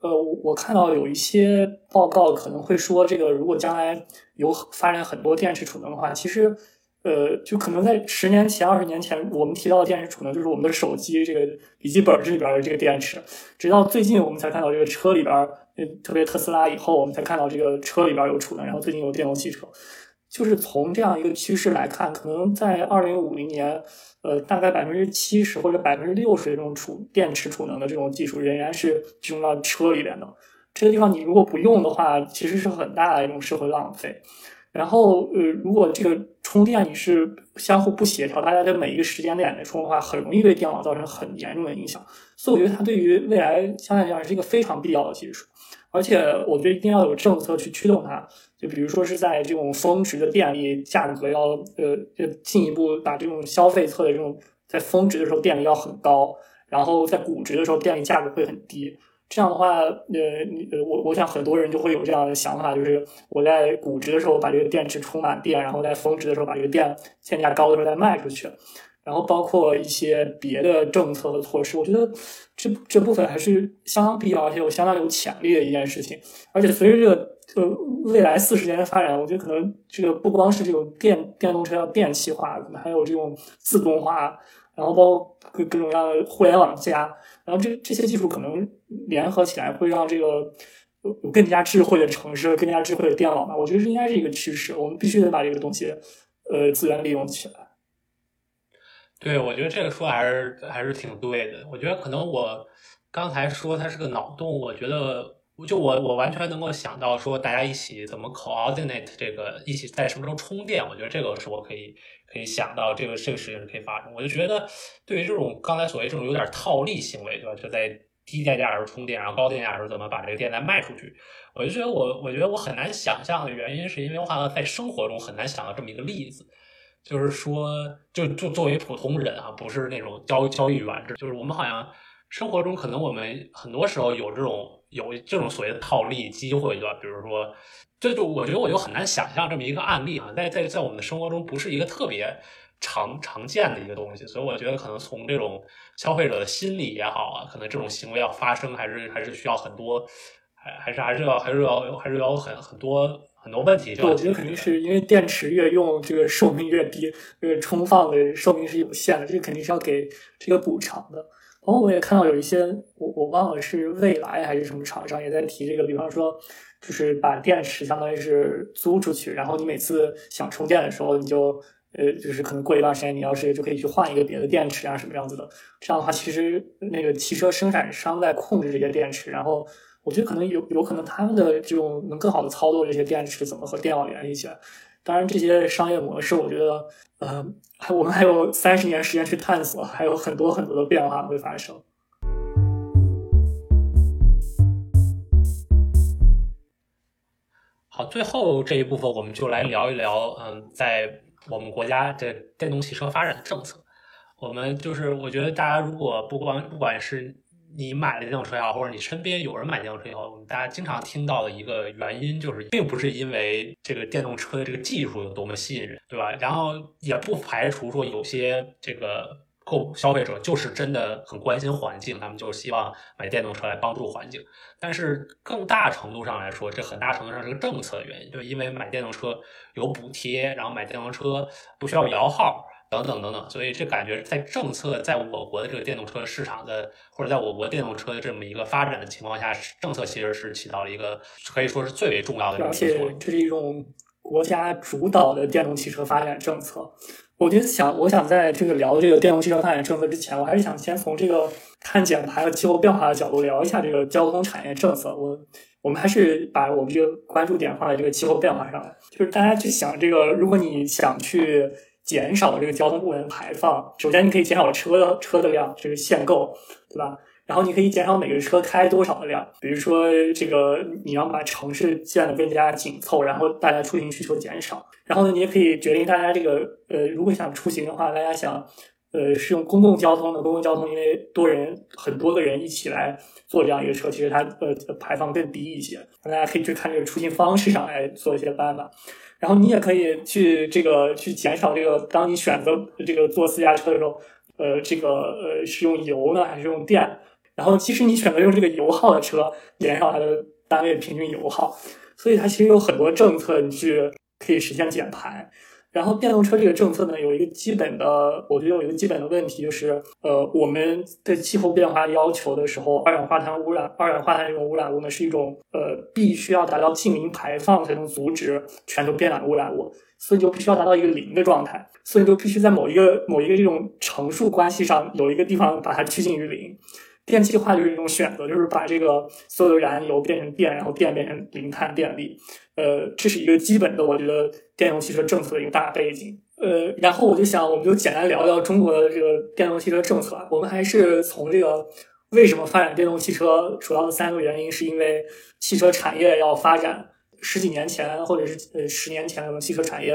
呃，我看到有一些报告可能会说，这个如果将来有发展很多电池储能的话，其实，呃，就可能在十年前、二十年前，我们提到的电池储能就是我们的手机这个笔记本这里边的这个电池。直到最近，我们才看到这个车里边，特别特斯拉以后，我们才看到这个车里边有储能。然后最近有电动汽车，就是从这样一个趋势来看，可能在二零五零年。呃，大概百分之七十或者百分之六十的这种储电池储能的这种技术，仍然是集中到车里边的。这个地方你如果不用的话，其实是很大的一种社会浪费。然后，呃，如果这个充电你是相互不协调，大家在每一个时间点来充的话，很容易对电网造成很严重的影响。所以，我觉得它对于未来相对来讲是一个非常必要的技术。而且，我觉得一定要有政策去驱动它。就比如说是在这种峰值的电力价格要呃，就进一步把这种消费侧的这种在峰值的时候电力要很高，然后在谷值的时候电力价格会很低。这样的话，呃，呃，我我想很多人就会有这样的想法，就是我在谷值的时候把这个电池充满电，然后在峰值的时候把这个电电价高的时候再卖出去。然后包括一些别的政策和措施，我觉得这这部分还是相当必要，而且有相当有潜力的一件事情。而且随着这个呃未来四十年的发展，我觉得可能这个不光是这种电电动车要电气化，可能还有这种自动化，然后包括各各种各样的互联网加，然后这这些技术可能联合起来，会让这个有更加智慧的城市、更加智慧的电网吧。我觉得这应该是一个趋势，我们必须得把这个东西呃资源利用起来。对，我觉得这个说还是还是挺对的。我觉得可能我刚才说它是个脑洞，我觉得就我我完全能够想到说大家一起怎么 coordinate 这个一起在什么时候充电。我觉得这个是我可以可以想到这个这个事情是可以发生。我就觉得对于这种刚才所谓这种有点套利行为，对吧？就在低电价的时候充电，然后高电价的时候怎么把这个电再卖出去？我就觉得我我觉得我很难想象的原因，是因为我好像在生活中很难想到这么一个例子。就是说，就就作为普通人啊，不是那种交交易员，这就是我们好像生活中可能我们很多时候有这种有这种所谓的套利机会，对吧？比如说，这就我觉得我就很难想象这么一个案例啊，在在在我们的生活中不是一个特别常常见的一个东西，所以我觉得可能从这种消费者的心理也好啊，可能这种行为要发生，还是还是需要很多，还还是还是要还是要还是要很很多很多问题。我觉得肯定是因为电池越用，这个寿命越低，这个充放的寿命是有限的，这个肯定是要给这个补偿的。然后我也看到有一些，我我忘了是未来还是什么厂商也在提这个，比方说，就是把电池相当于是租出去，然后你每次想充电的时候，你就呃，就是可能过一段时间，你要是就可以去换一个别的电池啊，什么样子的。这样的话，其实那个汽车生产商在控制这些电池，然后我觉得可能有有可能他们的这种能更好的操作这些电池怎么和电网联系起来。当然，这些商业模式，我觉得，呃，我们 [laughs] 还有三十年时间去探索，还有很多很多的变化会发生。好，最后这一部分我们就来聊一聊，嗯，在我们国家的电动汽车发展的政策。我们就是，我觉得大家如果不光不管是。你买了电动车也好，或者你身边有人买电动车也好，我们大家经常听到的一个原因就是，并不是因为这个电动车的这个技术有多么吸引人，对吧？然后也不排除说有些这个购消费者就是真的很关心环境，他们就希望买电动车来帮助环境。但是更大程度上来说，这很大程度上是个政策的原因，就因为买电动车有补贴，然后买电动车不需要摇号。等等等等，所以这感觉在政策在我国的这个电动车市场的，或者在我国电动车的这么一个发展的情况下，政策其实是起到了一个可以说是最为重要的。而且这是一种国家主导的电动汽车发展政策。我觉得想，我想在这个聊这个电动汽车发展政策之前，我还是想先从这个碳减排和气候变化的角度聊一下这个交通产业政策。我我们还是把我们这个关注点放在这个气候变化上来，就是大家去想这个，如果你想去。减少这个交通部门排放，首先你可以减少车车的量，这个限购，对吧？然后你可以减少每个车开多少的量，比如说这个你要把城市建得更加紧凑，然后大家出行需求减少。然后呢，你也可以决定大家这个呃，如果想出行的话，大家想呃是用公共交通的公共交通，因为多人很多个人一起来坐这样一个车，其实它呃排放更低一些。大家可以去看这个出行方式上来做一些办法。然后你也可以去这个去减少这个，当你选择这个坐私家车的时候，呃，这个呃是用油呢还是用电？然后其实你选择用这个油耗的车，减少它的单位平均油耗，所以它其实有很多政策你去可以实现减排。然后电动车这个政策呢，有一个基本的，我觉得有一个基本的问题就是，呃，我们对气候变化要求的时候，二氧化碳污染，二氧化碳这种污染物呢，是一种呃，必须要达到净零排放才能阻止全球变暖的污染物，所以就必须要达到一个零的状态，所以就必须在某一个某一个这种乘数关系上有一个地方把它趋近于零。电气化就是一种选择，就是把这个所有的燃油变成电，然后电变成零碳电力。呃，这是一个基本的，我觉得电动汽车政策的一个大背景。呃，然后我就想，我们就简单聊聊中国的这个电动汽车政策。我们还是从这个为什么发展电动汽车主要的三个原因，是因为汽车产业要发展。十几年前或者是呃十年前，我们汽车产业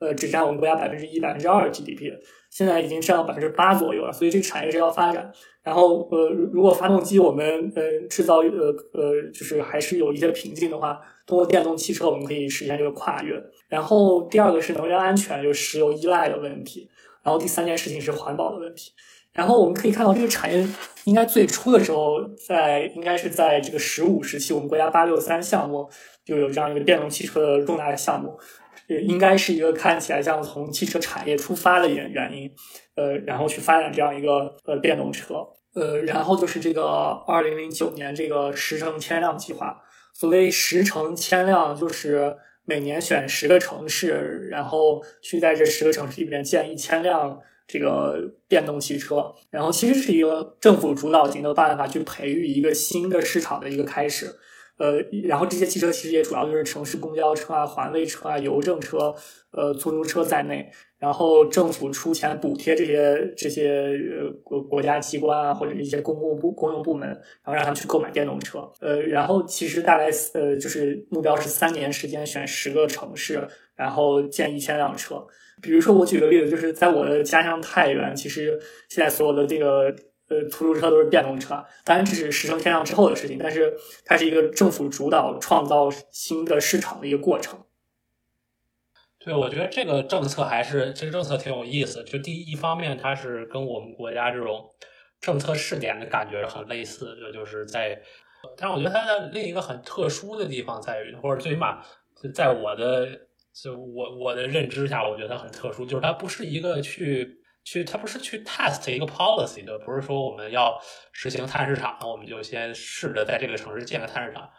呃只占我们国家百分之一、百分之二 GDP，现在已经占到百分之八左右了。所以这个产业是要发展。然后，呃，如果发动机我们呃制造呃呃就是还是有一些瓶颈的话，通过电动汽车我们可以实现这个跨越。然后第二个是能源安全，就是石油依赖的问题。然后第三件事情是环保的问题。然后我们可以看到这个产业应该最初的时候，在应该是在这个十五时期，我们国家八六三项目就有这样一个电动汽车的重大的项目，也应该是一个看起来像从汽车产业出发的原原因，呃，然后去发展这样一个呃电动车。呃，然后就是这个二零零九年这个十城千辆计划。所谓十城千辆，就是每年选十个城市，然后去在这十个城市里面建一千辆这个电动汽车。然后其实是一个政府主导型的办法，去培育一个新的市场的一个开始。呃，然后这些汽车其实也主要就是城市公交车啊、环卫车啊、邮政车、呃出租车在内。然后政府出钱补贴这些这些呃国国家机关啊，或者一些公共部公用部门，然后让他们去购买电动车。呃，然后其实大概呃就是目标是三年时间选十个城市，然后建一千辆车。比如说我举个例子，就是在我的家乡太原，其实现在所有的这个呃出租车都是电动车。当然这是十成天量之后的事情，但是它是一个政府主导创造新的市场的一个过程。对，我觉得这个政策还是这个政策挺有意思。就第一方面，它是跟我们国家这种政策试点的感觉很类似，就就是在。但是我觉得它的另一个很特殊的地方在于，或者最起码在我的就我我的认知下，我觉得它很特殊，就是它不是一个去去，它不是去 test 一个 policy 的，不是说我们要实行碳市场，我们就先试着在这个城市建个碳市场，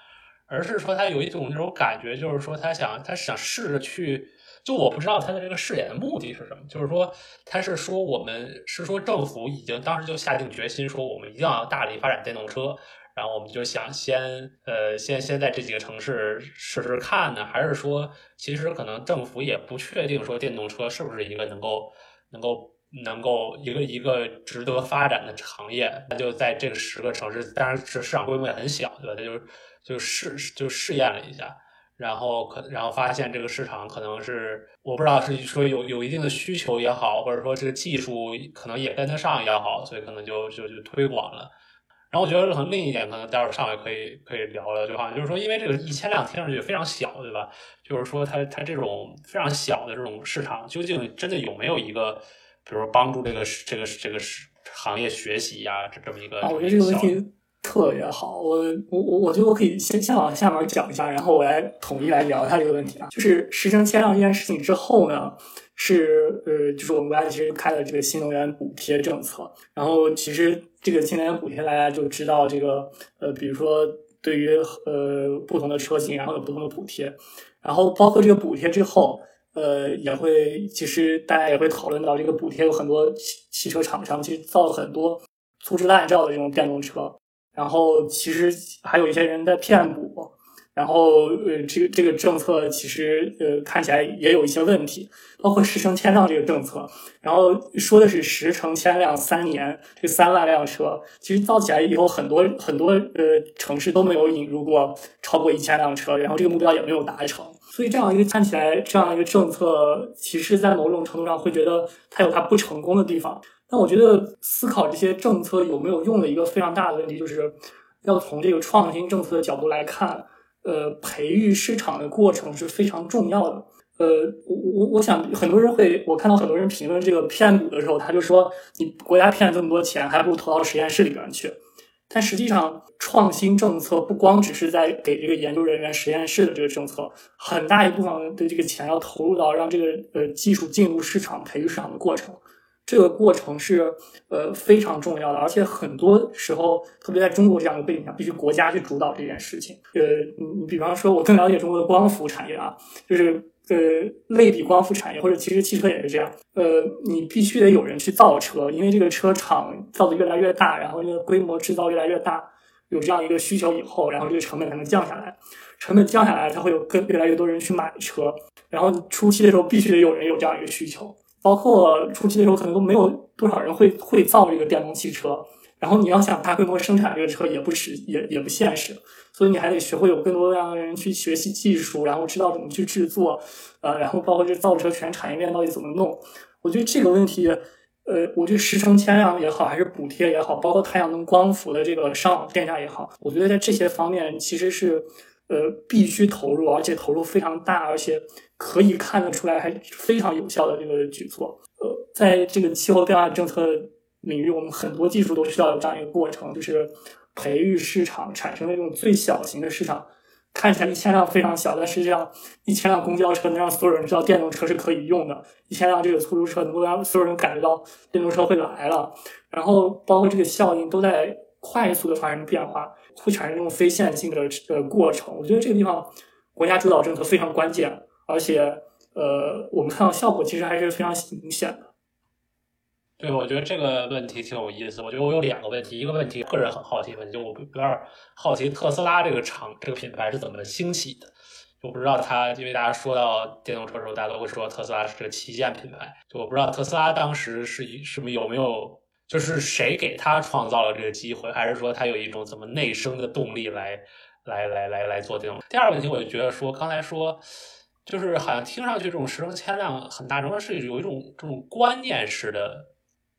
而是说他有一种那种感觉，就是说他想他想试着去。就我不知道他的这个试点的目的是什么，就是说他是说我们是说政府已经当时就下定决心说我们一定要大力发展电动车，然后我们就想先呃先先在这几个城市试试看呢，还是说其实可能政府也不确定说电动车是不是一个能够能够能够一个一个值得发展的行业，那就在这个十个城市，当然市市场规模也很小，对吧？他就就试就试验了一下。然后可，然后发现这个市场可能是我不知道是说有有一定的需求也好，或者说这个技术可能也跟得上也好，所以可能就就就推广了。然后我觉得可能另一点，可能待会儿上来可以可以聊聊，就好像就是说，因为这个一千辆听上去非常小，对吧？就是说它它这种非常小的这种市场，究竟真的有没有一个，比如帮助这个这个这个行业学习呀，这这么一个？啊，我觉得这个问题。特别好，我我我我觉得我可以先先往下面讲一下，然后我来统一来聊一下这个问题啊。就是实成千辆这件事情之后呢，是呃，就是我们国家其实开了这个新能源补贴政策。然后其实这个新能源补贴大家就知道，这个呃，比如说对于呃不同的车型，然后有不同的补贴。然后包括这个补贴之后，呃，也会其实大家也会讨论到这个补贴有很多汽汽车厂商其实造了很多粗制滥造的这种电动车。然后其实还有一些人在骗补，然后呃，这个这个政策其实呃看起来也有一些问题，包括十成千辆这个政策，然后说的是十成千辆三年，这三万辆车，其实造起来以后很多很多呃城市都没有引入过超过一千辆车，然后这个目标也没有达成，所以这样一个看起来这样一个政策，其实在某种程度上会觉得它有它不成功的地方。那我觉得思考这些政策有没有用的一个非常大的问题，就是要从这个创新政策的角度来看，呃，培育市场的过程是非常重要的。呃，我我我想很多人会，我看到很多人评论这个骗补的时候，他就说你国家骗了这么多钱，还不如投到实验室里边去。但实际上，创新政策不光只是在给这个研究人员、实验室的这个政策，很大一部分的这个钱要投入到让这个呃技术进入市场、培育市场的过程。这个过程是呃非常重要的，而且很多时候，特别在中国这样的背景下，必须国家去主导这件事情。呃，你你比方说，我更了解中国的光伏产业啊，就是呃类比光伏产业，或者其实汽车也是这样。呃，你必须得有人去造车，因为这个车厂造的越来越大，然后这个规模制造越来越大，有这样一个需求以后，然后这个成本才能降下来。成本降下来，才会有更越来越多人去买车。然后初期的时候，必须得有人有这样一个需求。包括初期的时候，可能都没有多少人会会造这个电动汽车。然后你要想大规模生产这个车，也不实也也不现实。所以你还得学会有更多样的人去学习技术，然后知道怎么去制作，呃，然后包括这造车全产业链到底怎么弄。我觉得这个问题，呃，我觉得十成千辆也好，还是补贴也好，包括太阳能光伏的这个上网电价也好，我觉得在这些方面其实是呃必须投入，而且投入非常大，而且。可以看得出来，还非常有效的这个举措。呃，在这个气候变化政策领域，我们很多技术都需要有这样一个过程，就是培育市场，产生那种最小型的市场。看起来一千辆非常小，但实际上一千辆公交车能让所有人知道电动车是可以用的，一千辆这个出租车能够让所有人感觉到电动车会来了。然后，包括这个效应都在快速的发生变化，会产生这种非线性的呃过程。我觉得这个地方国家主导政策非常关键。而且，呃，我们看到效果其实还是非常明显的。对，我觉得这个问题挺有意思。我觉得我有两个问题，一个问题个人很好奇，问题就我有点好奇特斯拉这个厂这个品牌是怎么兴起的。我不知道它，因为大家说到电动车的时候，大家都会说特斯拉是个旗舰品牌。就我不知道特斯拉当时是一，是不是有没有，就是谁给他创造了这个机会，还是说他有一种怎么内生的动力来来来来来做这种？第二个问题，我就觉得说刚才说。就是好像听上去这种十成千辆很大程度是有一种这种观念式的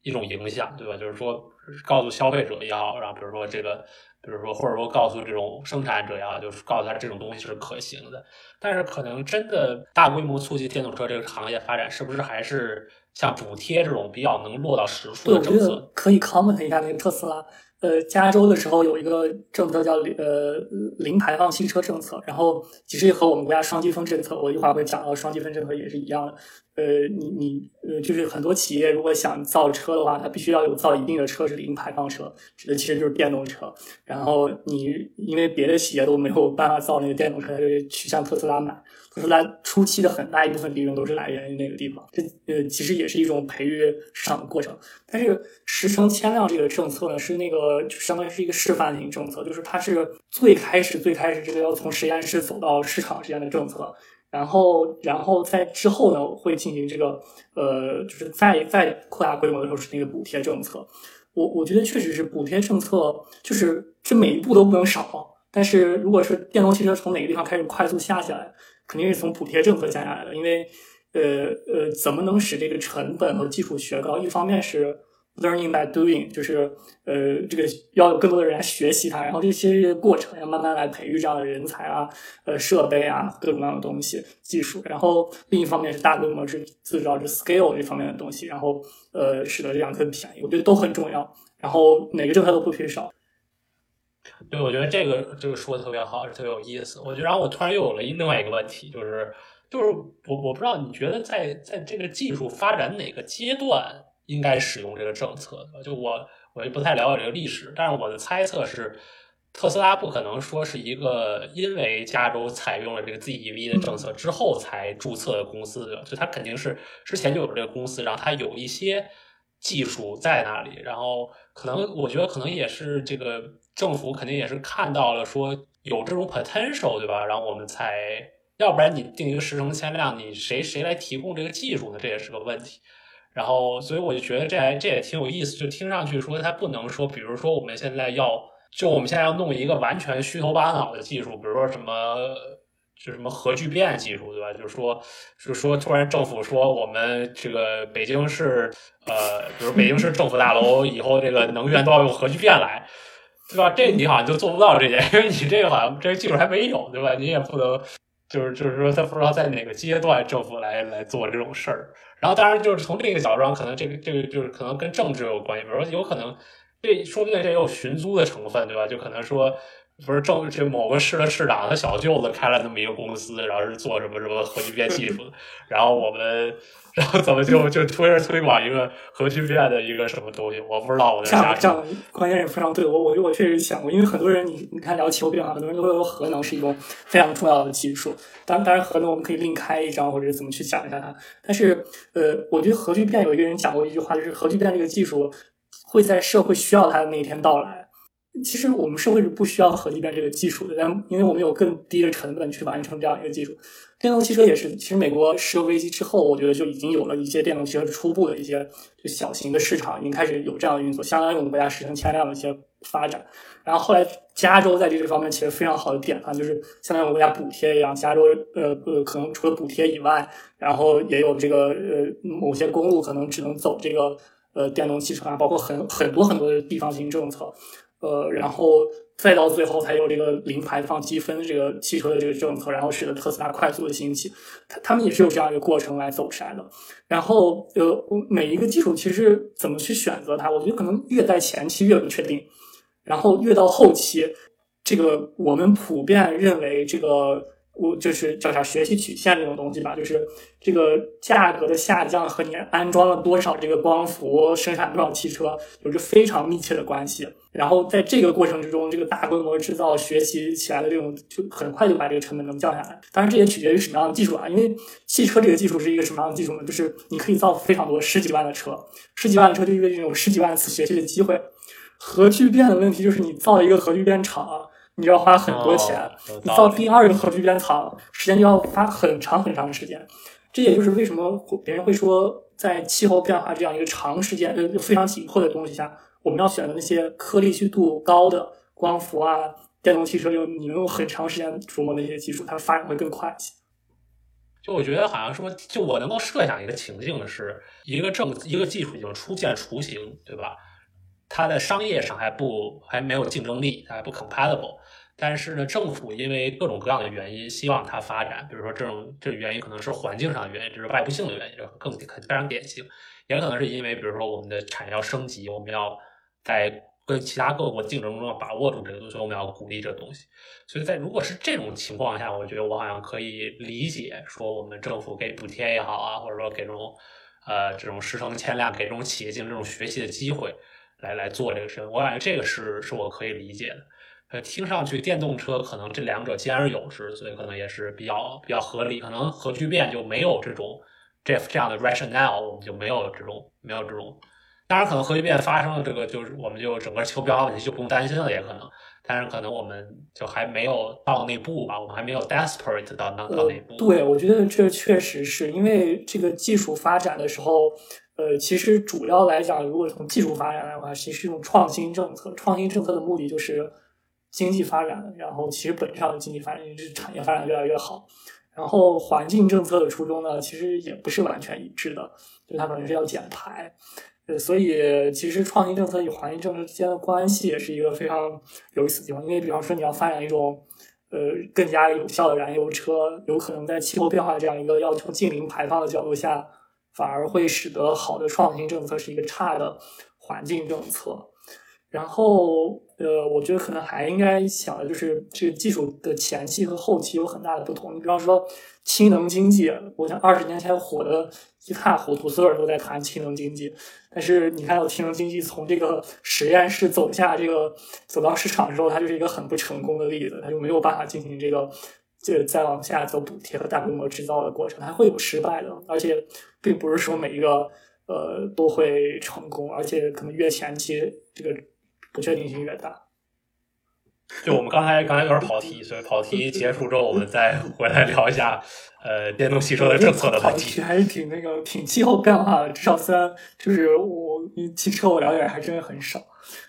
一种影响，对吧？就是说告诉消费者也好，然后比如说这个，比如说或者说告诉这种生产者也好，就是告诉他这种东西是可行的。但是可能真的大规模促进电动车这个行业发展，是不是还是像补贴这种比较能落到实处的政策？可以 comment 一下那个特斯拉。呃，加州的时候有一个政策叫呃零排放汽车政策，然后其实也和我们国家双积分政策，我一会儿会讲到双积分政策也是一样的。呃，你你呃，就是很多企业如果想造车的话，它必须要有造一定的车是零排放车，指的其实就是电动车。然后你因为别的企业都没有办法造那个电动车，它就去向特斯拉买。特斯拉初期的很大一部分利润都是来源于那个地方。这呃，其实也是一种培育市场的过程。但是十成千辆这个政策呢，是那个就相当于是一个示范性政策，就是它是最开始最开始这个要从实验室走到市场这样的政策。然后，然后在之后呢，会进行这个，呃，就是再再扩大规模的时候是那个补贴政策。我我觉得确实是补贴政策，就是这每一步都不能少。但是如果是电动汽车从哪个地方开始快速下下来，肯定是从补贴政策下下来的。因为，呃呃，怎么能使这个成本和技术学高？一方面是。Learning by doing，就是呃，这个要有更多的人来学习它，然后这些过程要慢慢来培育这样的人才啊，呃，设备啊，各种各样的东西、技术。然后另一方面是大规模制制造，这 scale 这方面的东西，然后呃，使得这样更便宜。我觉得都很重要，然后哪个政策都不缺少。对，我觉得这个这个说的特别好，特别有意思。我觉得，然后我突然又有了一另外一个问题，就是就是我我不知道你觉得在在这个技术发展哪个阶段？应该使用这个政策的，就我我也不太了解这个历史，但是我的猜测是，特斯拉不可能说是一个因为加州采用了这个 ZEV 的政策之后才注册的公司的，就它肯定是之前就有这个公司，然后它有一些技术在那里，然后可能我觉得可能也是这个政府肯定也是看到了说有这种 potential 对吧？然后我们才，要不然你定一个十成千量，你谁谁来提供这个技术呢？这也是个问题。然后，所以我就觉得这还这也挺有意思，就听上去说它不能说，比如说我们现在要，就我们现在要弄一个完全虚头巴脑的技术，比如说什么，就什么核聚变技术，对吧？就是说，是说突然政府说我们这个北京市，呃，比如北京市政府大楼以后这个能源都要用核聚变来，对吧？这你好像就做不到这件，因为你这个好像这个技术还没有，对吧？你也不能，就是就是说他不知道在哪个阶段政府来来做这种事儿。然后，当然，就是从另一个角度上，可能这个这个就是可能跟政治有关系。比如说，有可能这说不定这也有寻租的成分，对吧？就可能说，不是政这某个市的市长他小舅子开了那么一个公司，然后是做什么什么核聚变技术的，然后我们。然后怎么就 [laughs] 就推着推广一个核聚变的一个什么东西？我不知道。我这样这样，关键也非常对。我我我确实想过，因为很多人你你看聊气候变化，很多人都会说核能是一种非常重要的技术。当当然，核能我们可以另开一章，或者怎么去讲一下它。但是呃，我觉得核聚变有一个人讲过一句话，就是核聚变这个技术会在社会需要它的那一天到来。其实我们社会是不需要核聚变这个技术的，但因为我们有更低的成本去完成这样一个技术。电动汽车也是，其实美国石油危机之后，我觉得就已经有了一些电动汽车初步的一些就小型的市场，已经开始有这样的运作，相当于我们国家十成千辆的一些发展。然后后来加州在这个方面其实非常好的典范，就是相当于我们国家补贴一样，加州呃呃可能除了补贴以外，然后也有这个呃某些公路可能只能走这个呃电动汽车啊，包括很很多很多的地方性政策。呃，然后再到最后才有这个零排放积分这个汽车的这个政策，然后使得特斯拉快速的兴起。他他们也是有这样一个过程来走出来的。然后呃，每一个技术其实怎么去选择它，我觉得可能越在前期越不确定，然后越到后期，这个我们普遍认为这个。我就是叫啥学习曲线这种东西吧，就是这个价格的下降和你安装了多少这个光伏、生产多少汽车有着非常密切的关系。然后在这个过程之中，这个大规模制造学习起来的这种，就很快就把这个成本能降下来。当然，这也取决于什么样的技术啊？因为汽车这个技术是一个什么样的技术呢？就是你可以造非常多十几万的车，十几万的车就意味着有十几万次学习的机会。核聚变的问题就是你造一个核聚变厂。你要花很多钱，你到第二个核聚变厂，时间就要花很长很长的时间。这也就是为什么别人会说，在气候变化这样一个长时间、呃非常紧迫的东西下，我们要选择那些颗粒度高的光伏啊、电动汽车，就你能用很长时间琢磨那些技术，它发展会更快一些。就我觉得好像说，就我能够设想一个情境是，一个政一个技术已经初见雏形，对吧？它在商业上还不还没有竞争力，它还不 compatible。但是呢，政府因为各种各样的原因，希望它发展，比如说这种这原因可能是环境上的原因，这是外部性的原因，这更非常典型。也可能是因为，比如说我们的产业要升级，我们要在。跟其他各国竞争中要把握住这个东西，我们要鼓励这个东西。所以在如果是这种情况下，我觉得我好像可以理解说，我们政府给补贴也好啊，或者说给这种呃这种师承签量，给这种企业进行这种学习的机会，来来做这个事情。我感觉这个是是我可以理解的。呃，听上去电动车可能这两者兼而有之，所以可能也是比较比较合理。可能核聚变就没有这种这这样的 rationale，我们就没有这种没有这种。当然，可能核聚变发生了，这个就是我们就整个气候变化问题就不用担心了，也可能。但是可能我们就还没有到那步吧，我们还没有 desperate 到到到那步。对，我觉得这确实是因为这个技术发展的时候，呃，其实主要来讲，如果从技术发展的话，其实是一种创新政策。创新政策的目的就是经济发展，然后其实本质上的经济发展是产业发展越来越好。然后环境政策的初衷呢，其实也不是完全一致的，就它可能是要减排。呃所以，其实创新政策与环境政策之间的关系也是一个非常有意思的地方。因为，比方说，你要发展一种呃更加有效的燃油车，有可能在气候变化这样一个要求近零排放的角度下，反而会使得好的创新政策是一个差的环境政策。然后，呃，我觉得可能还应该想的就是这个技术的前期和后期有很大的不同。你比方说，氢能经济，我想二十年前火的一塌糊涂，所有人都在谈氢能经济。但是你看到氢能经济从这个实验室走下这个走到市场之后，它就是一个很不成功的例子，它就没有办法进行这个这个再往下走补贴和大规模制造的过程，它会有失败的。而且，并不是说每一个呃都会成功，而且可能越前期这个。不确定性越大。就我们刚才刚才有点跑题，所以跑题结束之后，我们再回来聊一下呃电动汽车的政策的问题。还是挺那个挺气候变化的，至少虽然就是我汽车我了解还真的很少。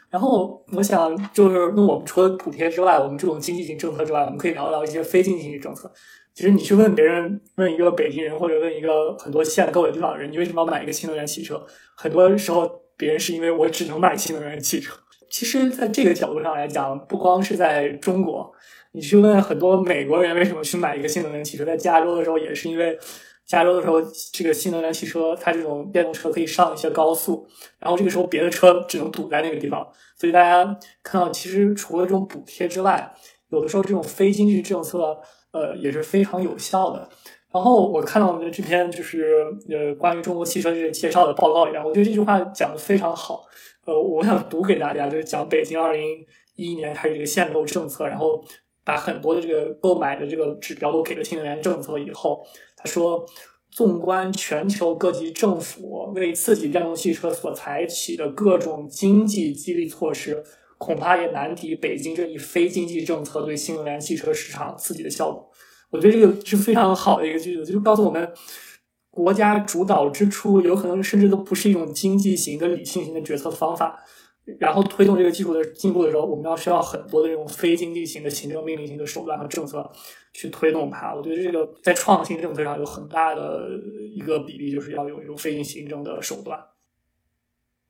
然后我想就是那我们除了补贴之外，我们这种经济型政策之外，我们可以聊聊一些非经济型政策。其实你去问别人，问一个北京人或者问一个很多县购的地方的人，你为什么要买一个新能源汽车？很多时候别人是因为我只能买新能源汽车。其实，在这个角度上来讲，不光是在中国，你去问很多美国人为什么去买一个新能源汽车，在加州的时候也是因为，加州的时候这个新能源汽车它这种电动车可以上一些高速，然后这个时候别的车只能堵在那个地方，所以大家看到，其实除了这种补贴之外，有的时候这种非经济政策，呃，也是非常有效的。然后我看到我们的这篇就是呃关于中国汽车这个介绍的报告里面，我觉得这句话讲的非常好。呃，我想读给大家，就是讲北京二零一一年开始这个限购政策，然后把很多的这个购买的这个指标都给了新能源政策以后，他说，纵观全球各级政府为刺激电动汽车所采取的各种经济激励措施，恐怕也难敌北京这一非经济政策对新能源汽车市场刺激的效果。我觉得这个是非常好的一个句子，就是告诉我们。国家主导之初，有可能甚至都不是一种经济型跟理性型的决策方法。然后推动这个技术的进步的时候，我们要需要很多的这种非经济型的行政命令型的手段和政策去推动它。我觉得这个在创新政策上有很大的一个比例，就是要有一种非经济行政的手段。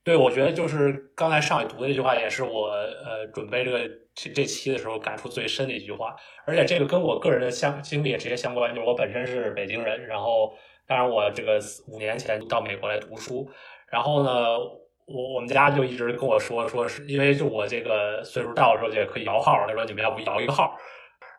对，我觉得就是刚才上海读的那句话，也是我呃准备这个这这期的时候感触最深的一句话。而且这个跟我个人的相经历也直接相关，就是我本身是北京人，然后。当然，我这个五年前到美国来读书，然后呢，我我们家就一直跟我说，说是因为就我这个岁数到的时候就可以摇号，他说你们要不摇一个号，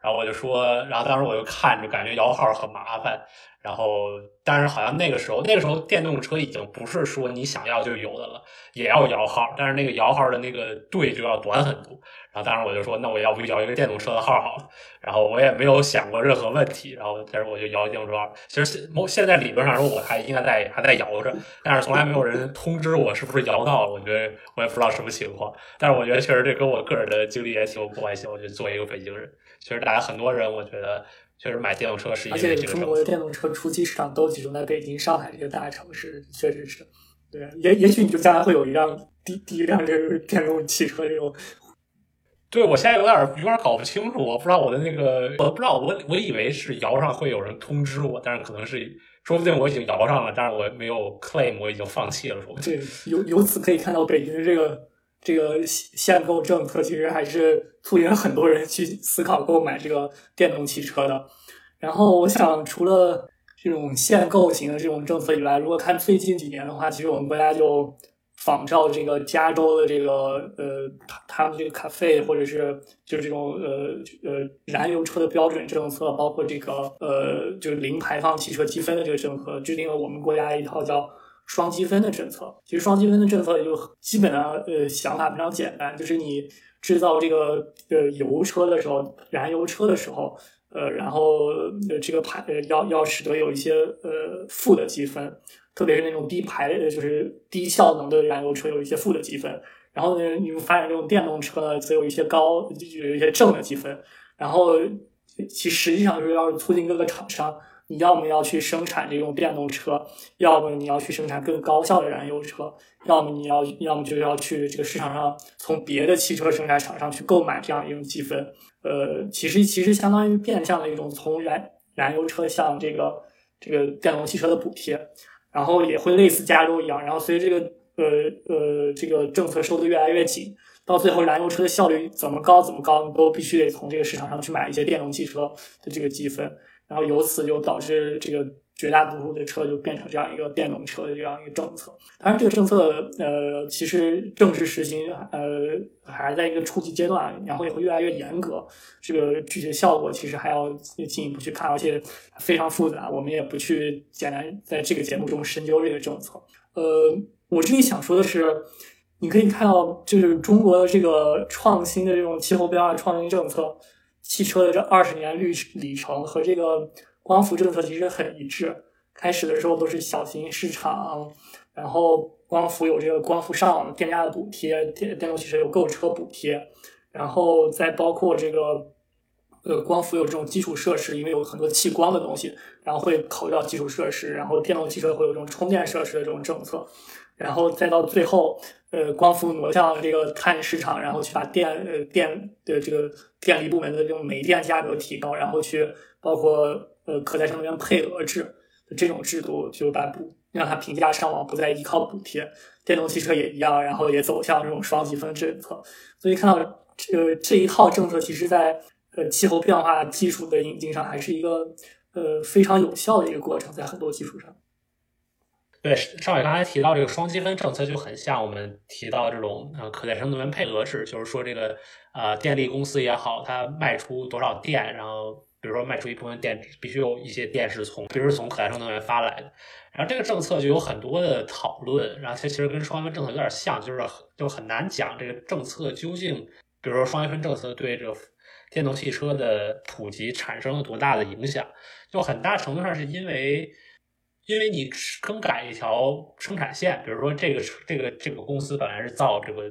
然后我就说，然后当时我就看着，感觉摇号很麻烦。然后，但是好像那个时候，那个时候电动车已经不是说你想要就有的了，也要摇号，但是那个摇号的那个队就要短很多。然后当时我就说，那我要不摇一个电动车的号好了。然后我也没有想过任何问题，然后但是我就摇电动车。其实现现在理论上说我还应该在还在摇着，但是从来没有人通知我是不是摇到了。我觉得我也不知道什么情况，但是我觉得确实这跟我个人的经历也挺有关系。我觉得作为一个北京人，其实大家很多人，我觉得。确实买电动车是，而且中国的电动车初期市场都集中在北京、上海这些大城市，确实是。对，也也许你就将来会有一辆第第一辆这个电动汽车这种。对我现在有点有点搞不清楚，我不知道我的那个，我不知道，我我以为是摇上会有人通知我，但是可能是说不定我已经摇上了，但是我没有 claim，我已经放弃了，说对，由由此可以看到北京的这个这个限限购政策，其实还是促引了很多人去思考购买这个电动汽车的。然后我想，除了这种限购型的这种政策以外，如果看最近几年的话，其实我们国家就。仿照这个加州的这个呃，他他们这个咖啡或者是就是这种呃呃燃油车的标准政策，包括这个呃就是零排放汽车积分的这个政策，制定了我们国家一套叫双积分的政策。其实双积分的政策也就基本上呃想法非常简单，就是你制造这个呃油车的时候，燃油车的时候，呃然后这个排要要使得有一些呃负的积分。特别是那种低排，就是低效能的燃油车，有一些负的积分。然后呢，你们发现这种电动车呢，则有一些高，有一些正的积分。然后，其实际上就是要促进各个厂商，你要么要去生产这种电动车，要么你要去生产更高效的燃油车，要么你要，要么就要去这个市场上从别的汽车生产厂商去购买这样一种积分。呃，其实其实相当于变相的一种从燃燃油车向这个这个电动汽车的补贴。然后也会类似加州一样，然后随着这个呃呃这个政策收的越来越紧，到最后燃油车的效率怎么高怎么高，你都必须得从这个市场上去买一些电动汽车的这个积分，然后由此就导致这个。绝大多数的车就变成这样一个电动车的这样一个政策，当然这个政策呃其实正式实行呃还在一个初级阶段，然后也会越来越严格，这个具体的效果其实还要进一步去看，而且非常复杂，我们也不去简单在这个节目中深究这个政策。呃，我这里想说的是，你可以看到就是中国的这个创新的这种气候变化创新政策，汽车的这二十年绿里程和这个。光伏政策其实很一致，开始的时候都是小型市场，然后光伏有这个光伏上网电价的补贴，电电动汽车有购车补贴，然后再包括这个呃光伏有这种基础设施，因为有很多气光的东西，然后会考虑到基础设施，然后电动汽车会有这种充电设施的这种政策，然后再到最后，呃光伏挪向这个碳市场，然后去把电呃电的这个电力部门的这种煤电价格提高，然后去包括。呃，可再生能源配额制这种制度，就把补让它平价上网不再依靠补贴，电动汽车也一样，然后也走向这种双积分政策。所以看到这这一套政策，其实在呃气候变化技术的引进上，还是一个呃非常有效的一个过程，在很多基础上。对，邵伟刚才提到这个双积分政策，就很像我们提到这种呃可再生能源配额制，就是说这个呃电力公司也好，它卖出多少电，然后。比如说卖出一部分电，必须有一些电是从，比如从可再生能源发来的。然后这个政策就有很多的讨论，然后它其实跟双积分政策有点像，就是就很难讲这个政策究竟，比如说双积分政策对这个电动汽车的普及产生了多大的影响。就很大程度上是因为，因为你更改一条生产线，比如说这个这个这个公司本来是造这个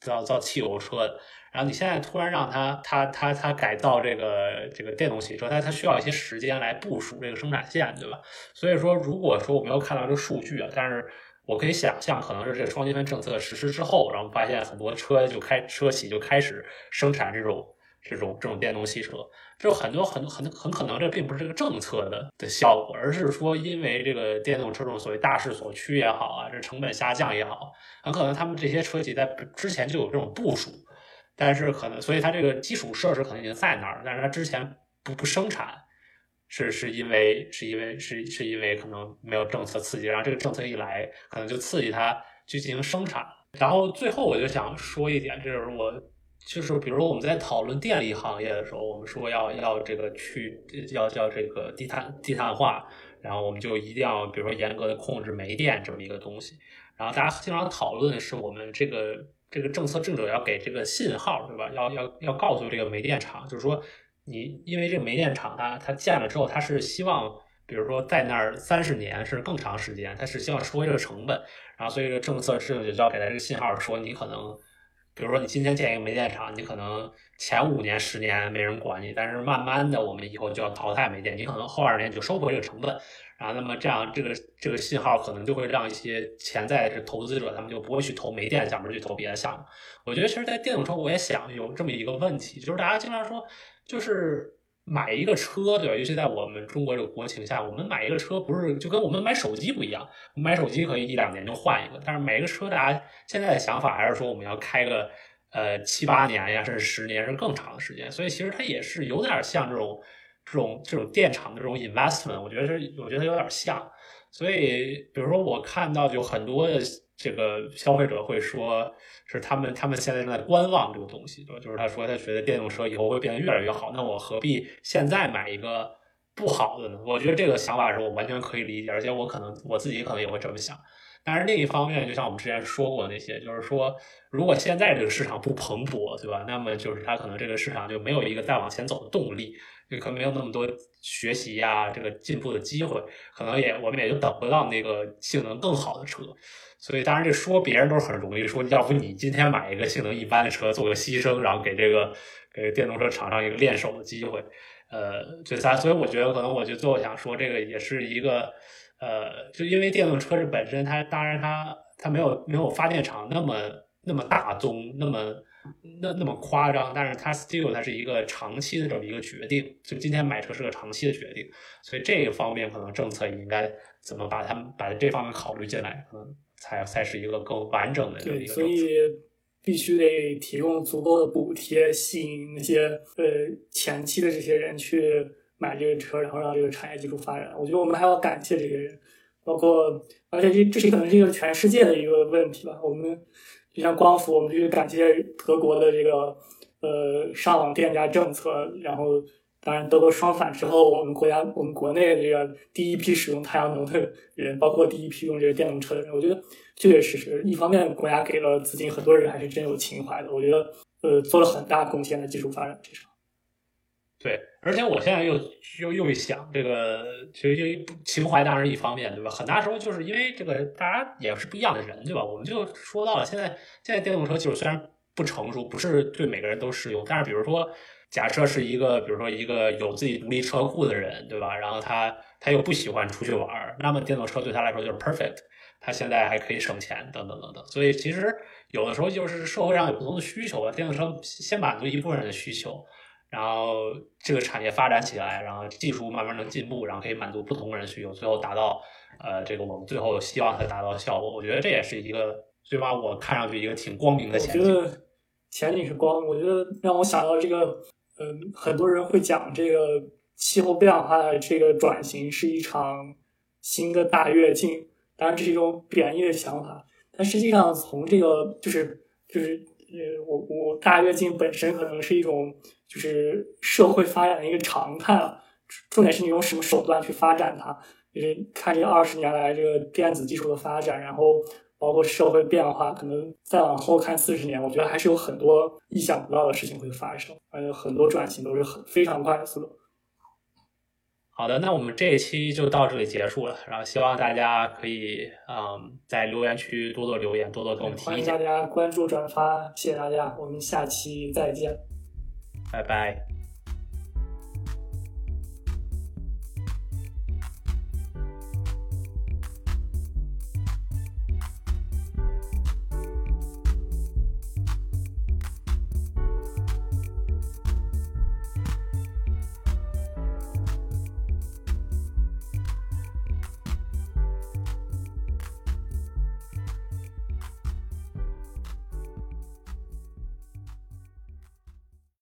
造造汽油车的。然后你现在突然让他他他他改造这个这个电动汽车，他他需要一些时间来部署这个生产线，对吧？所以说，如果说我没有看到这个数据啊，但是我可以想象，可能是这个双积分政策实施之后，然后发现很多车就开车企就开始生产这种这种这种电动汽车，就很多很很很可能这并不是这个政策的的效果，而是说因为这个电动车这种所谓大势所趋也好啊，这成本下降也好，很可能他们这些车企在之前就有这种部署。但是可能，所以它这个基础设施可能已经在那儿，但是它之前不不生产，是是因为是因为是是因为可能没有政策刺激，然后这个政策一来，可能就刺激它去进行生产。然后最后我就想说一点，就是我就是比如说我们在讨论电力行业的时候，我们说要要这个去要要这个低碳低碳化，然后我们就一定要比如说严格的控制煤电这么一个东西。然后大家经常讨论的是我们这个。这个政策制定要给这个信号，对吧？要要要告诉这个煤电厂，就是说，你因为这个煤电厂它它建了之后，它是希望，比如说在那儿三十年甚至更长时间，它是希望收回这个成本，然后所以这个政策制定者就要给它这个信号，说你可能比如说你今天建一个煤电厂，你可能前五年、十年没人管你，但是慢慢的我们以后就要淘汰煤电，你可能后二十年就收回这个成本。然后，那么这样，这个这个信号可能就会让一些潜在的投资者，他们就不会去投煤电项目，去投别的项目。我觉得，其实，在电动车，我也想有这么一个问题，就是大家经常说，就是买一个车，对吧？尤其在我们中国这个国情下，我们买一个车不是就跟我们买手机不一样，买手机可以一两年就换一个，但是买一个车，大家现在的想法还是说我们要开个呃七八年呀，甚至十年，甚至更长的时间。所以，其实它也是有点像这种。这种这种电厂的这种 investment，我觉得是我觉得有点像，所以比如说我看到就很多的这个消费者会说，是他们他们现在正在观望这个东西，对吧？就是他说他觉得电动车以后会变得越来越好，那我何必现在买一个不好的呢？我觉得这个想法是我完全可以理解，而且我可能我自己可能也会这么想。但是另一方面，就像我们之前说过那些，就是说，如果现在这个市场不蓬勃，对吧？那么就是它可能这个市场就没有一个再往前走的动力。可能没有那么多学习呀，这个进步的机会，可能也我们也就等不到那个性能更好的车。所以当然这说别人都是很容易说，要不你今天买一个性能一般的车做个牺牲，然后给这个给电动车厂商一个练手的机会。呃，就咱所以我觉得可能我就最后想说，这个也是一个呃，就因为电动车这本身它当然它它没有没有发电厂那么那么大宗那么。那那么夸张，但是它 still 它是一个长期的这么一个决定，就今天买车是个长期的决定，所以这个方面可能政策应该怎么把他们把这方面考虑进来，可能才才是一个更完整的对，所以必须得提供足够的补贴，吸引那些呃前期的这些人去买这个车，然后让这个产业技术发展。我觉得我们还要感谢这些人，包括而且这这是可能是一个全世界的一个问题吧，我们。就像光伏，我们就感谢德国的这个呃上网电价政策，然后当然德国双反之后，我们国家我们国内这个第一批使用太阳能的人，包括第一批用这个电动车的人，我觉得确确实实，一方面国家给了资金，很多人还是真有情怀的，我觉得呃做了很大贡献的技术发展这上。对，而且我现在又又又一想，这个其实就情怀当然是一方面，对吧？很大时候就是因为这个大家也是不一样的人，对吧？我们就说到了现在，现在电动车技术虽然不成熟，不是对每个人都适用，但是比如说，假设是一个，比如说一个有自己独立车库的人，对吧？然后他他又不喜欢出去玩，那么电动车对他来说就是 perfect，他现在还可以省钱，等等等等。所以其实有的时候就是社会上有不同的需求吧，电动车先满足一部分人的需求。然后这个产业发展起来，然后技术慢慢的进步，然后可以满足不同人需求，最后达到呃这个我们最后希望它达到效果。我觉得这也是一个最起码我看上去一个挺光明的前景。我觉得前景是光，我觉得让我想到这个，嗯，很多人会讲这个气候变化的这个转型是一场新的大跃进，当然这是一种贬义的想法，但实际上从这个就是就是呃我我大跃进本身可能是一种。就是社会发展的一个常态了，重点是你用什么手段去发展它。就是看这二十年来这个电子技术的发展，然后包括社会变化，可能再往后看四十年，我觉得还是有很多意想不到的事情会发生，而且很多转型都是很非常快速的。好的，那我们这一期就到这里结束了，然后希望大家可以嗯在留言区多多留言，多多给我们提意见。欢迎大家关注转发，谢谢大家，我们下期再见。拜拜。